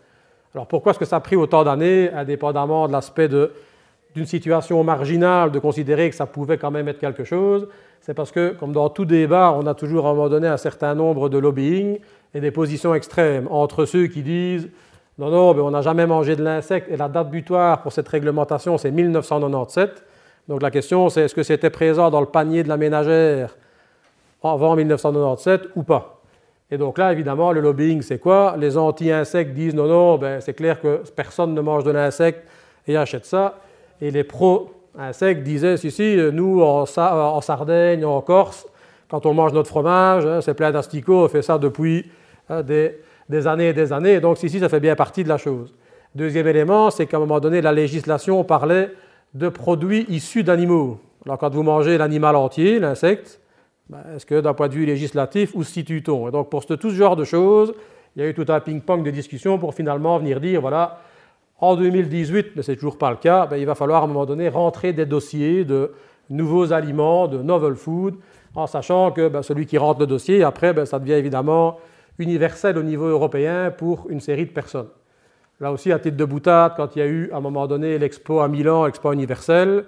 Alors pourquoi est-ce que ça a pris autant d'années, indépendamment de l'aspect d'une situation marginale, de considérer que ça pouvait quand même être quelque chose? C'est parce que, comme dans tout débat, on a toujours à un moment donné un certain nombre de lobbying et des positions extrêmes entre ceux qui disent non, non, on n'a jamais mangé de l'insecte et la date butoir pour cette réglementation, c'est 1997. Donc la question, c'est est-ce que c'était présent dans le panier de la ménagère avant 1997 ou pas et donc là, évidemment, le lobbying, c'est quoi? Les anti-insectes disent non, non, ben, c'est clair que personne ne mange de l'insecte et achète ça. Et les pro Insectes disait, si, si, nous, en, Sardaigne, en Corse, quand on mange notre fromage, hein, c'est plein d'asticots, on fait ça depuis hein, des, années et des années, donc si, si, ça fait bien partie de la chose. Deuxième élément, c'est qu'à un moment donné, la législation parlait de produits issus d'animaux. Alors quand vous mangez l'animal entier, l'insecte, est-ce que d'un point de vue législatif, où se situe-t-on? Et donc pour tout ce genre de choses, il y a eu tout un ping-pong de discussions pour finalement venir dire, voilà, en 2018, mais ce n'est toujours pas le cas, ben, il va falloir à un moment donné rentrer des dossiers de nouveaux aliments, de novel food, en sachant que ben, celui qui rentre le dossier, après, ça devient évidemment universel au niveau européen pour une série de personnes. Là aussi, à titre de boutade, quand il y a eu à un moment donné l'expo à Milan, l'expo universelle,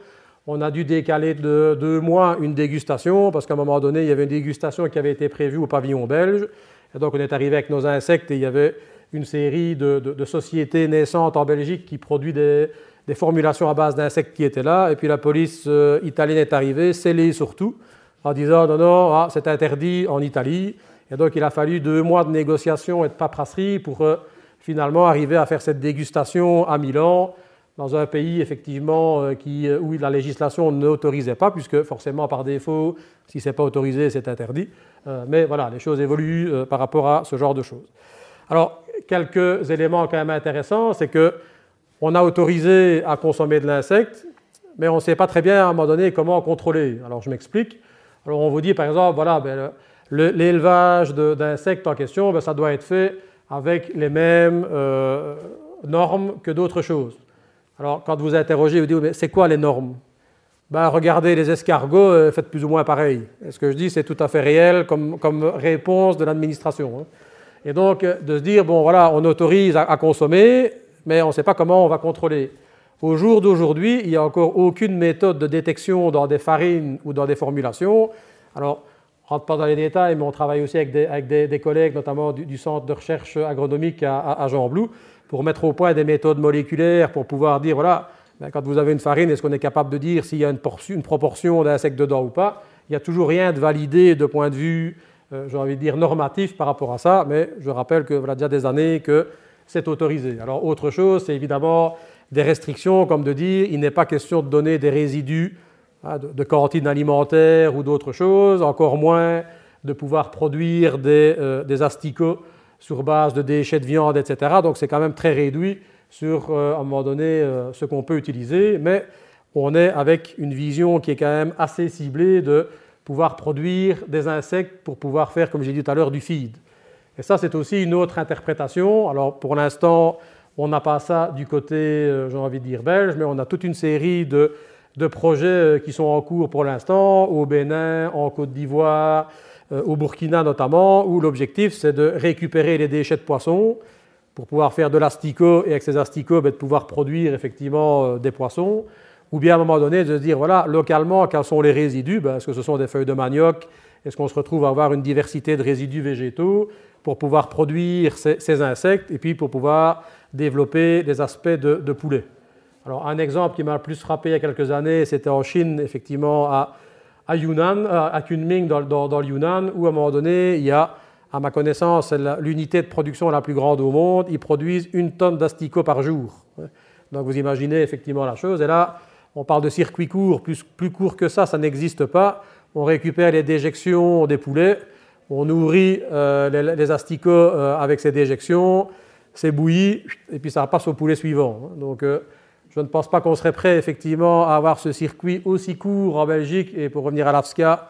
on a dû décaler de deux mois une dégustation, parce qu'à un moment donné, il y avait une dégustation qui avait été prévue au pavillon belge. Et donc, on est arrivé avec nos insectes et il y avait une série de, sociétés naissantes en Belgique qui produisent des, formulations à base d'insectes qui étaient là. Et puis la police euh, italienne est arrivée, scellée surtout, en disant non, non, ah, c'est interdit en Italie. Et donc, il a fallu deux mois de négociations et de paperasserie pour euh, finalement arriver à faire cette dégustation à Milan dans un pays effectivement euh, euh, où la législation n'autorisait pas, puisque forcément par défaut, si ce n'est pas autorisé, c'est interdit. Euh, mais voilà, les choses évoluent par rapport à ce genre de choses. Alors, quelques éléments quand même intéressants, c'est que on a autorisé à consommer de l'insecte, mais on ne sait pas très bien à un moment donné comment contrôler. Alors, je m'explique. Alors, on vous dit par exemple, voilà, ben, l'élevage d'insectes en question, ben, ça doit être fait avec les mêmes normes que d'autres choses. Alors, quand vous interrogez, vous dites, c'est quoi les normes? Ben, Regardez les escargots, euh, faites plus ou moins pareil. Et ce que je dis, c'est tout à fait réel comme, réponse de l'administration. Hein. Et donc, euh, de se dire, bon, voilà, on autorise à, consommer, mais on ne sait pas comment on va contrôler. Au jour d'aujourd'hui, il n'y a encore aucune méthode de détection dans des farines ou dans des formulations. Alors, je ne rentre pas dans les détails, mais on travaille aussi avec des, collègues, notamment du, Centre de recherche agronomique à, à, à Jean-Blou, pour mettre au point des méthodes moléculaires pour pouvoir dire, voilà, ben, quand vous avez une farine, est-ce qu'on est capable de dire s'il y a une, proportion d'insectes dedans ou pas? Il n'y a toujours rien de validé de point de vue, euh, j'ai envie de dire, normatif par rapport à ça, mais je rappelle que voilà déjà des années que c'est autorisé. Alors autre chose, c'est évidemment des restrictions, comme de dire, il n'est pas question de donner des résidus hein, de, de, cantines alimentaires ou d'autres choses, encore moins de pouvoir produire des, euh, des asticots sur base de déchets de viande, etc. Donc c'est quand même très réduit sur, euh, à un moment donné, euh, ce qu'on peut utiliser, mais on est avec une vision qui est quand même assez ciblée de pouvoir produire des insectes pour pouvoir faire, comme j'ai dit tout à l'heure, du feed. Et ça, c'est aussi une autre interprétation. Alors pour l'instant, on n'a pas ça du côté, euh, j'ai envie de dire, belge, mais on a toute une série de, projets qui sont en cours pour l'instant, au Bénin, en Côte d'Ivoire, au Burkina notamment, où l'objectif c'est de récupérer les déchets de poissons pour pouvoir faire de l'asticot et avec ces asticots ben, de pouvoir produire effectivement euh, des poissons, ou bien à un moment donné de se dire voilà, localement, quels sont les résidus? Ben, Est-ce que ce sont des feuilles de manioc? Est-ce qu'on se retrouve à avoir une diversité de résidus végétaux pour pouvoir produire ces, insectes et puis pour pouvoir développer des aspects de, de poulet? Alors, un exemple qui m'a le plus frappé il y a quelques années, c'était en Chine, effectivement, à à Yunnan, à Kunming dans, le Yunnan, où à un moment donné, il y a, à ma connaissance, l'unité de production la plus grande au monde. Ils produisent une tonne d'asticots par jour. Donc vous imaginez effectivement la chose. Et là, on parle de circuit court, plus, plus court que ça, ça n'existe pas. On récupère les déjections des poulets, on nourrit euh, les, asticots euh, avec ces déjections, c'est bouilli, et puis ça passe au poulet suivant. Donc euh, je ne pense pas qu'on serait prêt effectivement à avoir ce circuit aussi court en Belgique et pour revenir à l'AFSCA,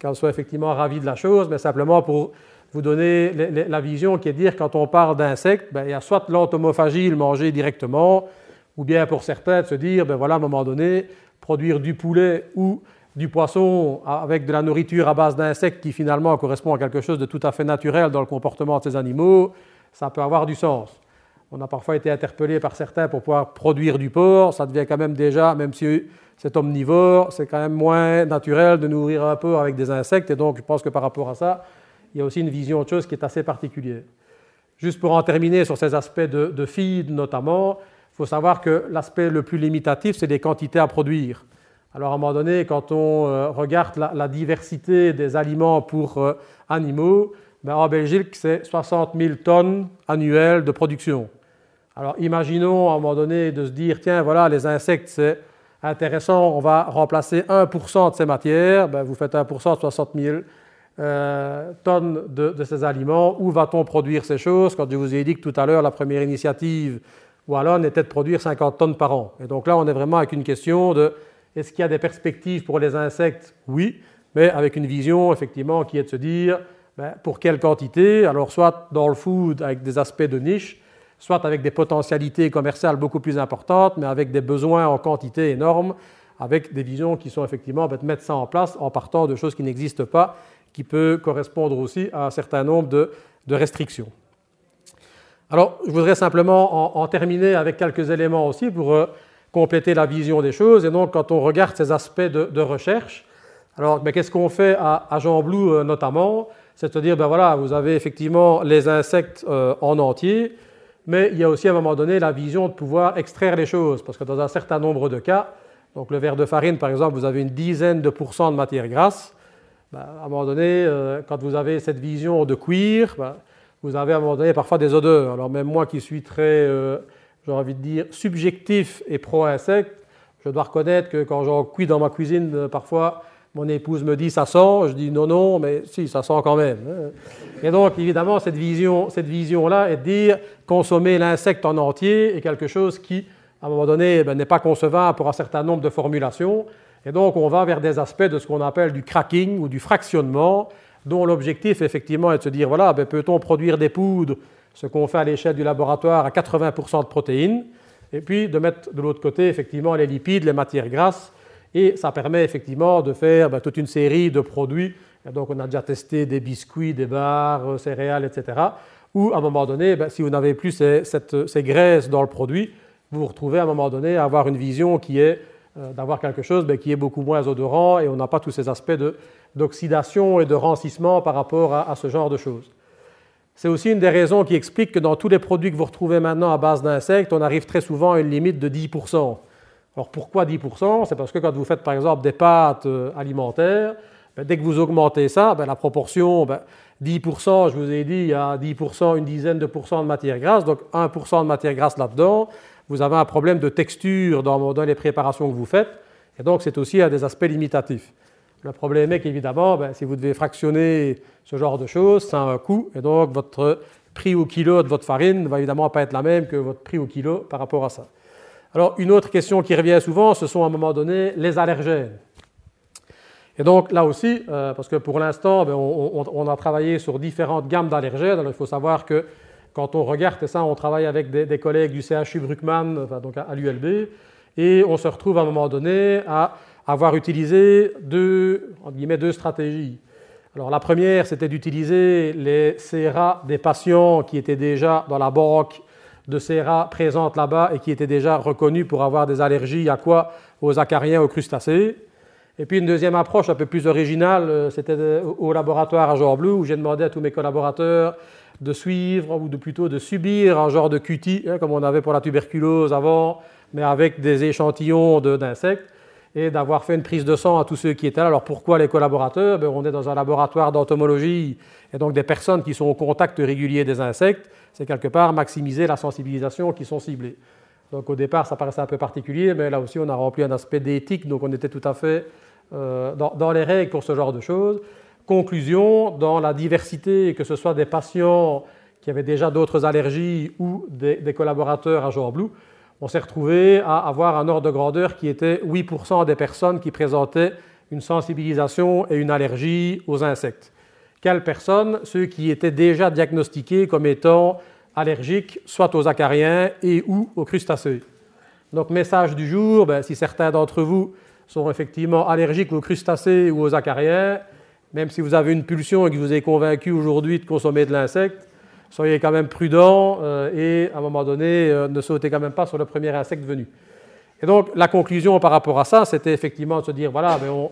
qu'on soit effectivement ravi de la chose, mais simplement pour vous donner la vision qui est de dire quand on parle d'insectes, ben, il y a soit l'entomophagie, le manger directement, ou bien pour certains de se dire, ben voilà, à un moment donné, produire du poulet ou du poisson avec de la nourriture à base d'insectes qui finalement correspond à quelque chose de tout à fait naturel dans le comportement de ces animaux, ça peut avoir du sens. On a parfois été interpellé par certains pour pouvoir produire du porc. Ça devient quand même déjà, même si c'est omnivore, c'est quand même moins naturel de nourrir un porc avec des insectes. Et donc, je pense que par rapport à ça, il y a aussi une vision de choses qui est assez particulière. Juste pour en terminer sur ces aspects de, feed notamment, il faut savoir que l'aspect le plus limitatif, c'est les quantités à produire. Alors à un moment donné, quand on euh, regarde la, diversité des aliments pour euh, animaux, ben, en Belgique, c'est 60 000 tonnes annuelles de production. Alors imaginons à un moment donné de se dire, tiens, voilà, les insectes, c'est intéressant, on va remplacer 1% de ces matières, ben, vous faites 1% de 60 000 euh, tonnes de, ces aliments. Où va-t-on produire ces choses? Quand je vous ai dit que tout à l'heure, la première initiative Wallonne était de produire 50 tonnes par an. Et donc là, on est vraiment avec une question de est-ce qu'il y a des perspectives pour les insectes? Oui, mais avec une vision effectivement qui est de se dire ben, pour quelle quantité? Alors soit dans le food avec des aspects de niche, soit avec des potentialités commerciales beaucoup plus importantes, mais avec des besoins en quantité énormes, avec des visions qui sont effectivement de mettre ça en place en partant de choses qui n'existent pas qui peut correspondre aussi à un certain nombre de, restrictions. Alors, je voudrais simplement en, terminer avec quelques éléments aussi pour euh, compléter la vision des choses. Et donc, quand on regarde ces aspects de, recherche, alors, ben, qu'est-ce qu'on fait à, Jean Blou euh, notamment? C'est-à-dire, ben voilà, vous avez effectivement les insectes euh, en entier, mais il y a aussi à un moment donné la vision de pouvoir extraire les choses, parce que dans un certain nombre de cas, donc le verre de farine, par exemple, vous avez une dizaine de pourcents de matière grasse. Ben, à un moment donné, euh, quand vous avez cette vision de cuir, ben, vous avez à un moment donné parfois des odeurs. Alors même moi qui suis très, euh, j'ai envie de dire, subjectif et pro-insecte, je dois reconnaître que quand j'en cuis dans ma cuisine, euh, parfois mon épouse me dit ça sent, je dis non, non, mais si, ça sent quand même. Hein. Et donc évidemment, cette vision-là cette vision est de dire consommer l'insecte en entier est quelque chose qui, à un moment donné, ben, n'est pas concevable pour un certain nombre de formulations. Et donc, on va vers des aspects de ce qu'on appelle du cracking ou du fractionnement, dont l'objectif, effectivement, est de se dire, voilà, ben, peut-on produire des poudres, ce qu'on fait à l'échelle du laboratoire, à 80% de protéines, et puis de mettre de l'autre côté, effectivement, les lipides, les matières grasses, et ça permet effectivement de faire ben, toute une série de produits. donc, on a déjà testé des biscuits, des barres, euh, céréales, etc., où, à un moment donné, ben, si vous n'avez plus ces, ces graisses dans le produit, vous vous retrouvez à un moment donné à avoir une vision qui est euh, d'avoir quelque chose ben, qui est beaucoup moins odorant et on n'a pas tous ces aspects d'oxydation et de rancissement par rapport à, ce genre de choses. C'est aussi une des raisons qui explique que dans tous les produits que vous retrouvez maintenant à base d'insectes, on arrive très souvent à une limite de 10%. Alors pourquoi 10% C'est parce que quand vous faites par exemple des pâtes euh, alimentaires, ben, dès que vous augmentez ça, ben, la proportion, 10%, je vous ai dit, il y a 10%, une dizaine de pourcents de matière grasse, donc 1% de matière grasse là-dedans, vous avez un problème de texture dans, les préparations que vous faites, et donc c'est aussi un des aspects limitatifs. Le problème est qu'évidemment, ben, si vous devez fractionner ce genre de choses, ça a un coût, et donc votre prix au kilo de votre farine ne va évidemment pas être la même que votre prix au kilo par rapport à ça. Alors, une autre question qui revient souvent, ce sont à un moment donné les allergènes. Et donc là aussi, euh, parce que pour l'instant, ben, on, a travaillé sur différentes gammes d'allergènes, alors il faut savoir que quand on regarde ça, on travaille avec des, collègues du CHU Bruckmann, donc à, l'ULB, et on se retrouve à un moment donné à avoir utilisé deux, deux stratégies. Alors la première, c'était d'utiliser les CRA des patients qui étaient déjà dans la banque de CRA présente là-bas et qui étaient déjà reconnus pour avoir des allergies à quoi? Aux acariens, aux crustacés. Et puis une deuxième approche un peu plus originale, euh, c'était au laboratoire à Jean Bleu, où j'ai demandé à tous mes collaborateurs de suivre ou de plutôt de subir un genre de cutie, hein, comme on avait pour la tuberculose avant, mais avec des échantillons d'insectes, et d'avoir fait une prise de sang à tous ceux qui étaient là. Alors pourquoi les collaborateurs? Ben, On est dans un laboratoire d'entomologie, et donc des personnes qui sont au contact régulier des insectes, c'est quelque part maximiser la sensibilisation qui sont ciblées. Donc au départ, ça paraissait un peu particulier, mais là aussi, on a rempli un aspect d'éthique, donc on était tout à fait euh, dans les règles pour ce genre de choses. Conclusion, dans la diversité, que ce soit des patients qui avaient déjà d'autres allergies ou des, collaborateurs à Jean Blue, on s'est retrouvé à avoir un ordre de grandeur qui était 8% des personnes qui présentaient une sensibilisation et une allergie aux insectes. Quelles personnes Ceux qui étaient déjà diagnostiqués comme étant allergiques soit aux acariens et ou aux crustacés. Donc message du jour, ben, si certains d'entre vous sont effectivement allergiques aux crustacés ou aux acariens, même si vous avez une pulsion et que vous êtes convaincu aujourd'hui de consommer de l'insecte, soyez quand même prudent euh, et à un moment donné, euh, ne sautez quand même pas sur le premier insecte venu. Et donc la conclusion par rapport à ça, c'était effectivement de se dire, voilà, mais on,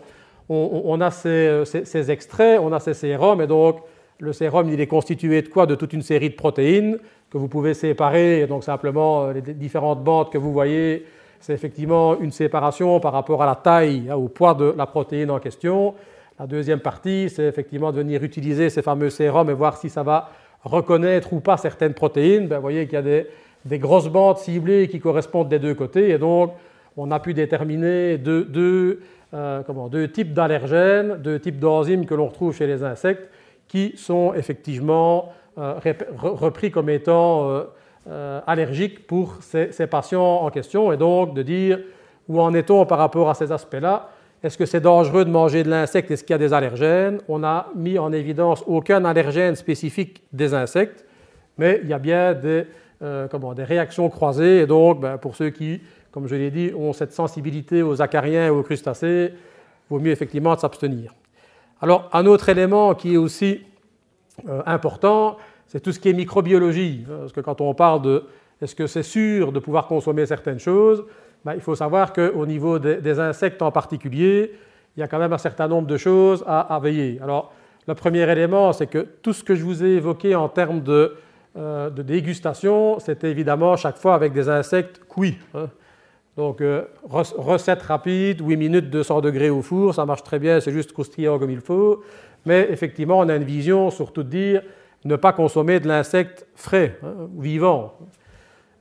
a euh, ces, extraits, on a ces sérums, et donc le sérum, il est constitué de quoi? De toute une série de protéines que vous pouvez séparer, et donc simplement les différentes bandes que vous voyez, c'est effectivement une séparation par rapport à la taille, hein, au poids de la protéine en question. La deuxième partie, c'est effectivement de venir utiliser ces fameux sérums et voir si ça va reconnaître ou pas certaines protéines. Ben, vous voyez qu'il y a des, grosses bandes ciblées qui correspondent des deux côtés. Et donc, on a pu déterminer deux, euh, deux types d'allergènes, deux types d'enzymes que l'on retrouve chez les insectes qui sont effectivement euh, repris comme étant euh, allergiques pour ces, patients en question, et donc de dire où en est-on par rapport à ces aspects-là? Est-ce que c'est dangereux de manger de l'insecte? Est-ce qu'il y a des allergènes? On n'a mis en évidence aucun allergène spécifique des insectes, mais il y a bien des réactions croisées, et donc ben, pour ceux qui comme je l'ai dit, ont cette sensibilité aux acariens et aux crustacés, vaut mieux effectivement s'abstenir. Alors, un autre élément qui est aussi euh, important, c'est tout ce qui est microbiologie. Parce que quand on parle de est-ce que c'est sûr de pouvoir consommer certaines choses, ben, il faut savoir qu'au niveau des, insectes en particulier, il y a quand même un certain nombre de choses à, veiller. Alors, le premier élément, c'est que tout ce que je vous ai évoqué en termes de, euh, dégustation, c'était évidemment chaque fois avec des insectes cuits. Hein. Donc, euh, recette rapide, 8 minutes, 200 degrés au four, ça marche très bien, c'est juste croustillant comme il faut. Mais effectivement, on a une vision surtout de dire ne pas consommer de l'insecte frais, hein, vivant.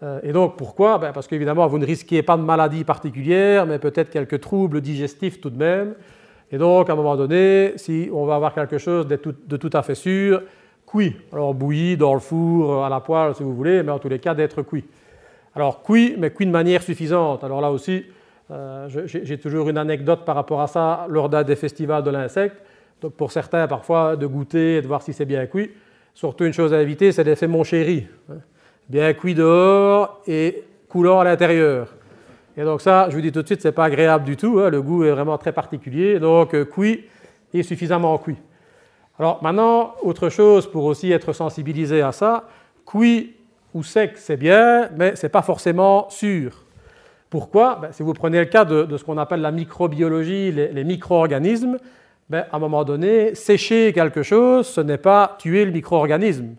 Euh, et donc, pourquoi? Ben Parce qu'évidemment, vous ne risquez pas de maladie particulière, mais peut-être quelques troubles digestifs tout de même. Et donc, à un moment donné, si on va avoir quelque chose de tout, de tout à fait sûr, cuit. Alors, bouilli dans le four, à la poêle, si vous voulez, mais en tous les cas, d'être cuit. Alors, cuit, mais cuit de manière suffisante? Alors là aussi, euh, j'ai toujours une anecdote par rapport à ça lors d'un des festivals de l'insecte. Donc, pour certains, parfois, de goûter et de voir si c'est bien cuit. Surtout, une chose à éviter, c'est l'effet mon chéri. Hein. Bien cuit dehors et coulant à l'intérieur. Et donc, ça, je vous dis tout de suite, ce n'est pas agréable du tout. Hein. Le goût est vraiment très particulier. Donc, euh, cuit et suffisamment cuit. Alors, maintenant, autre chose pour aussi être sensibilisé à ça, cuit ou sec, c'est bien, mais ce n'est pas forcément sûr. Pourquoi? Ben, Si vous prenez le cas de, ce qu'on appelle la microbiologie, les, micro-organismes, ben, à un moment donné, sécher quelque chose, ce n'est pas tuer le micro-organisme.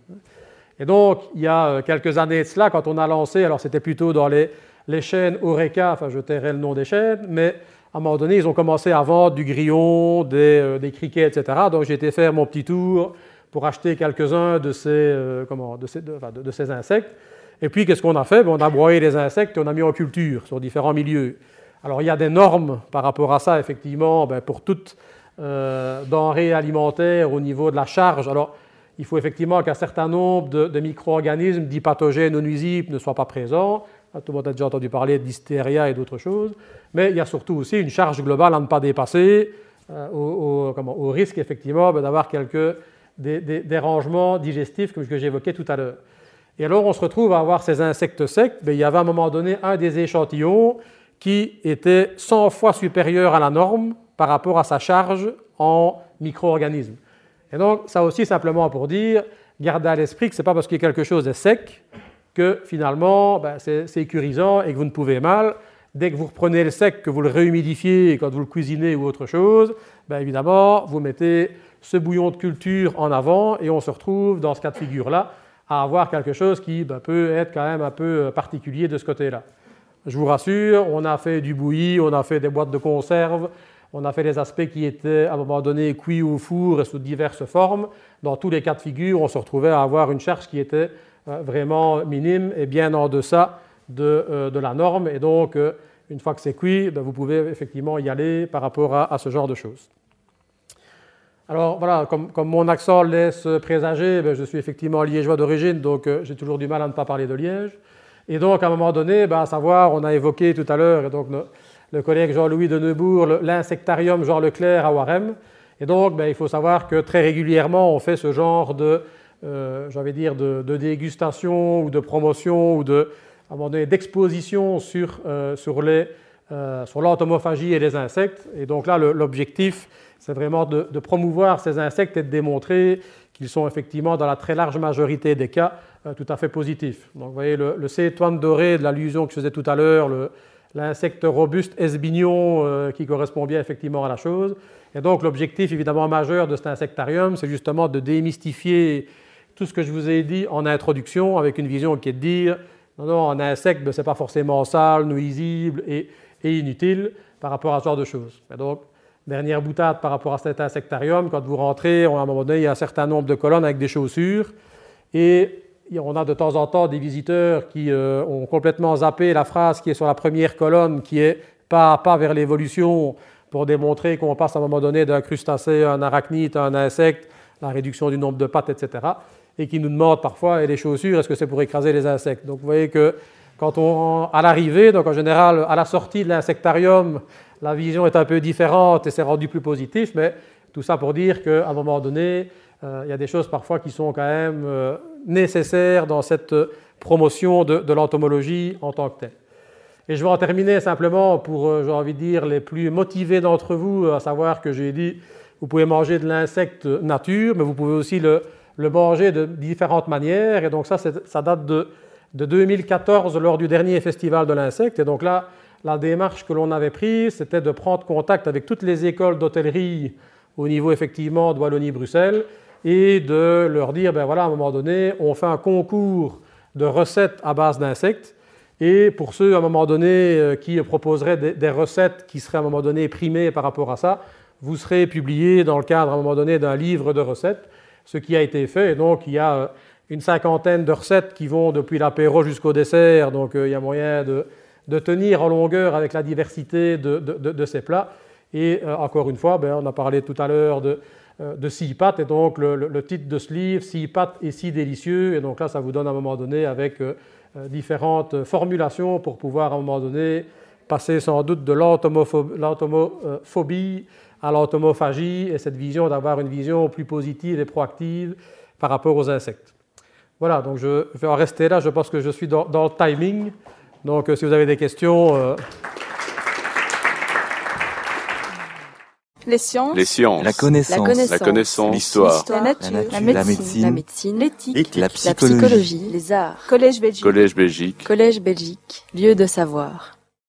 Et donc, il y a euh, quelques années de cela, quand on a lancé, alors c'était plutôt dans les, chaînes Oreca, enfin je tairai le nom des chaînes, mais à un moment donné, ils ont commencé à vendre du grillon, des, euh, des criquets, etc. Donc j'ai été faire mon petit tour pour acheter quelques-uns de, euh, de, ces, de, ces insectes. Et puis, qu'est-ce qu'on a fait? Ben, On a broyé les insectes et on a mis en culture sur différents milieux. Alors, il y a des normes par rapport à ça, effectivement, ben, pour toute euh, denrée alimentaire au niveau de la charge. Alors, il faut effectivement qu'un certain nombre de, micro-organismes dits pathogènes ou nuisibles ne soient pas présents. Tout le monde a déjà entendu parler d'hystéria et d'autres choses. Mais il y a surtout aussi une charge globale à ne pas dépasser, euh, au, au, risque effectivement ben, d'avoir quelques des, dérangements digestifs comme que j'évoquais tout à l'heure. Et alors on se retrouve à avoir ces insectes secs. Mais il y avait à un moment donné un des échantillons qui était 100 fois supérieur à la norme par rapport à sa charge en micro-organismes. Et donc ça aussi simplement pour dire, gardez à l'esprit que ce n'est pas parce que quelque chose est sec que finalement ben, c'est sécurisant et que vous ne pouvez mal. Dès que vous reprenez le sec, que vous le réhumidifiez quand vous le cuisinez ou autre chose, ben, évidemment, vous mettez ce bouillon de culture en avant et on se retrouve dans ce cas de figure-là à avoir quelque chose qui ben, peut être quand même un peu euh, particulier de ce côté-là. Je vous rassure, on a fait du bouilli, on a fait des boîtes de conserve, on a fait des aspects qui étaient à un moment donné cuits au four et sous diverses formes. Dans tous les cas de figure, on se retrouvait à avoir une charge qui était euh, vraiment minime et bien en deçà de, euh, la norme. Et donc, une fois que c'est cuit, ben, vous pouvez effectivement y aller par rapport à ce genre de choses. Alors voilà, comme, mon accent laisse présager, ben, je suis effectivement liégeois d'origine, donc euh, j'ai toujours du mal à ne pas parler de Liège. Et donc à un moment donné, ben, à savoir, on a évoqué tout à l'heure, donc le collègue Jean-Louis de Neubourg, l'insectarium Jean Leclerc à Warem. Et donc ben, il faut savoir que très régulièrement, on fait ce genre de, euh, dire, de, dégustation ou de promotion ou de, d'exposition sur, euh, sur, sur l'entomophagie et les insectes. Et donc là, l'objectif, c'est vraiment de, promouvoir ces insectes et de démontrer qu'ils sont effectivement, dans la très large majorité des cas, euh, tout à fait positifs. Donc, vous voyez, le, le doré de l'allusion que je faisais tout à l'heure, l'insecte robuste esbignon euh, qui correspond bien effectivement à la chose. Et donc, l'objectif évidemment majeur de cet insectarium, c'est justement de démystifier tout ce que je vous ai dit en introduction, avec une vision qui est de dire non, non, un insecte, ben, ce n'est pas forcément sale, nuisible et, et, inutile par rapport à ce genre de choses. Et donc, Dernière boutade par rapport à cet insectarium, quand vous rentrez, à un moment donné, il y a un certain nombre de colonnes avec des chaussures. Et on a de temps en temps des visiteurs qui euh, ont complètement zappé la phrase qui est sur la première colonne, qui est pas à pas vers l'évolution, pour démontrer qu'on passe à un moment donné d'un crustacé à un arachnide, à un insecte, la réduction du nombre de pattes, etc. Et qui nous demandent parfois, et les chaussures, est-ce que c'est pour écraser les insectes? Donc vous voyez que quand on, à l'arrivée, donc en général à la sortie de l'insectarium, la vision est un peu différente et c'est rendu plus positif, mais tout ça pour dire qu'à un moment donné, euh, il y a des choses parfois qui sont quand même euh, nécessaires dans cette promotion de, l'entomologie en tant que telle. Et je vais en terminer simplement pour, euh, j'ai envie de dire, les plus motivés d'entre vous, à savoir que j'ai dit, vous pouvez manger de l'insecte nature, mais vous pouvez aussi le, manger de différentes manières. Et donc ça, ça date de, de 2014 lors du dernier festival de l'insecte. Et donc là, la démarche que l'on avait prise, c'était de prendre contact avec toutes les écoles d'hôtellerie au niveau effectivement de Wallonie-Bruxelles et de leur dire, ben voilà, à un moment donné, on fait un concours de recettes à base d'insectes. Et pour ceux, à un moment donné, euh, qui proposeraient des, recettes qui seraient à un moment donné primées par rapport à ça, vous serez publié dans le cadre, à un moment donné, d'un livre de recettes, ce qui a été fait. Et donc, il y a euh, une cinquantaine de recettes qui vont depuis l'apéro jusqu'au dessert. Donc, euh, il y a moyen de, tenir en longueur avec la diversité de, ces plats. Et encore une fois, ben, on a parlé tout à l'heure de, euh, de six et donc le, titre de ce livre, Six pattes et si délicieux, et donc là ça vous donne à un moment donné avec euh, euh, différentes formulations pour pouvoir à un moment donné passer sans doute de l'entomophobie à l'entomophagie, et cette vision d'avoir une vision plus positive et proactive par rapport aux insectes. Voilà, donc je vais en rester là, je pense que je suis dans le timing, donc si vous avez des questions... Les sciences. La connaissance. La connaissance. L'histoire. La, nature. La médecine. La médecine. L'éthique. La, psychologie. Les arts. Collège Belgique. Collège Belgique. Collège Belgique. Lieu de savoir.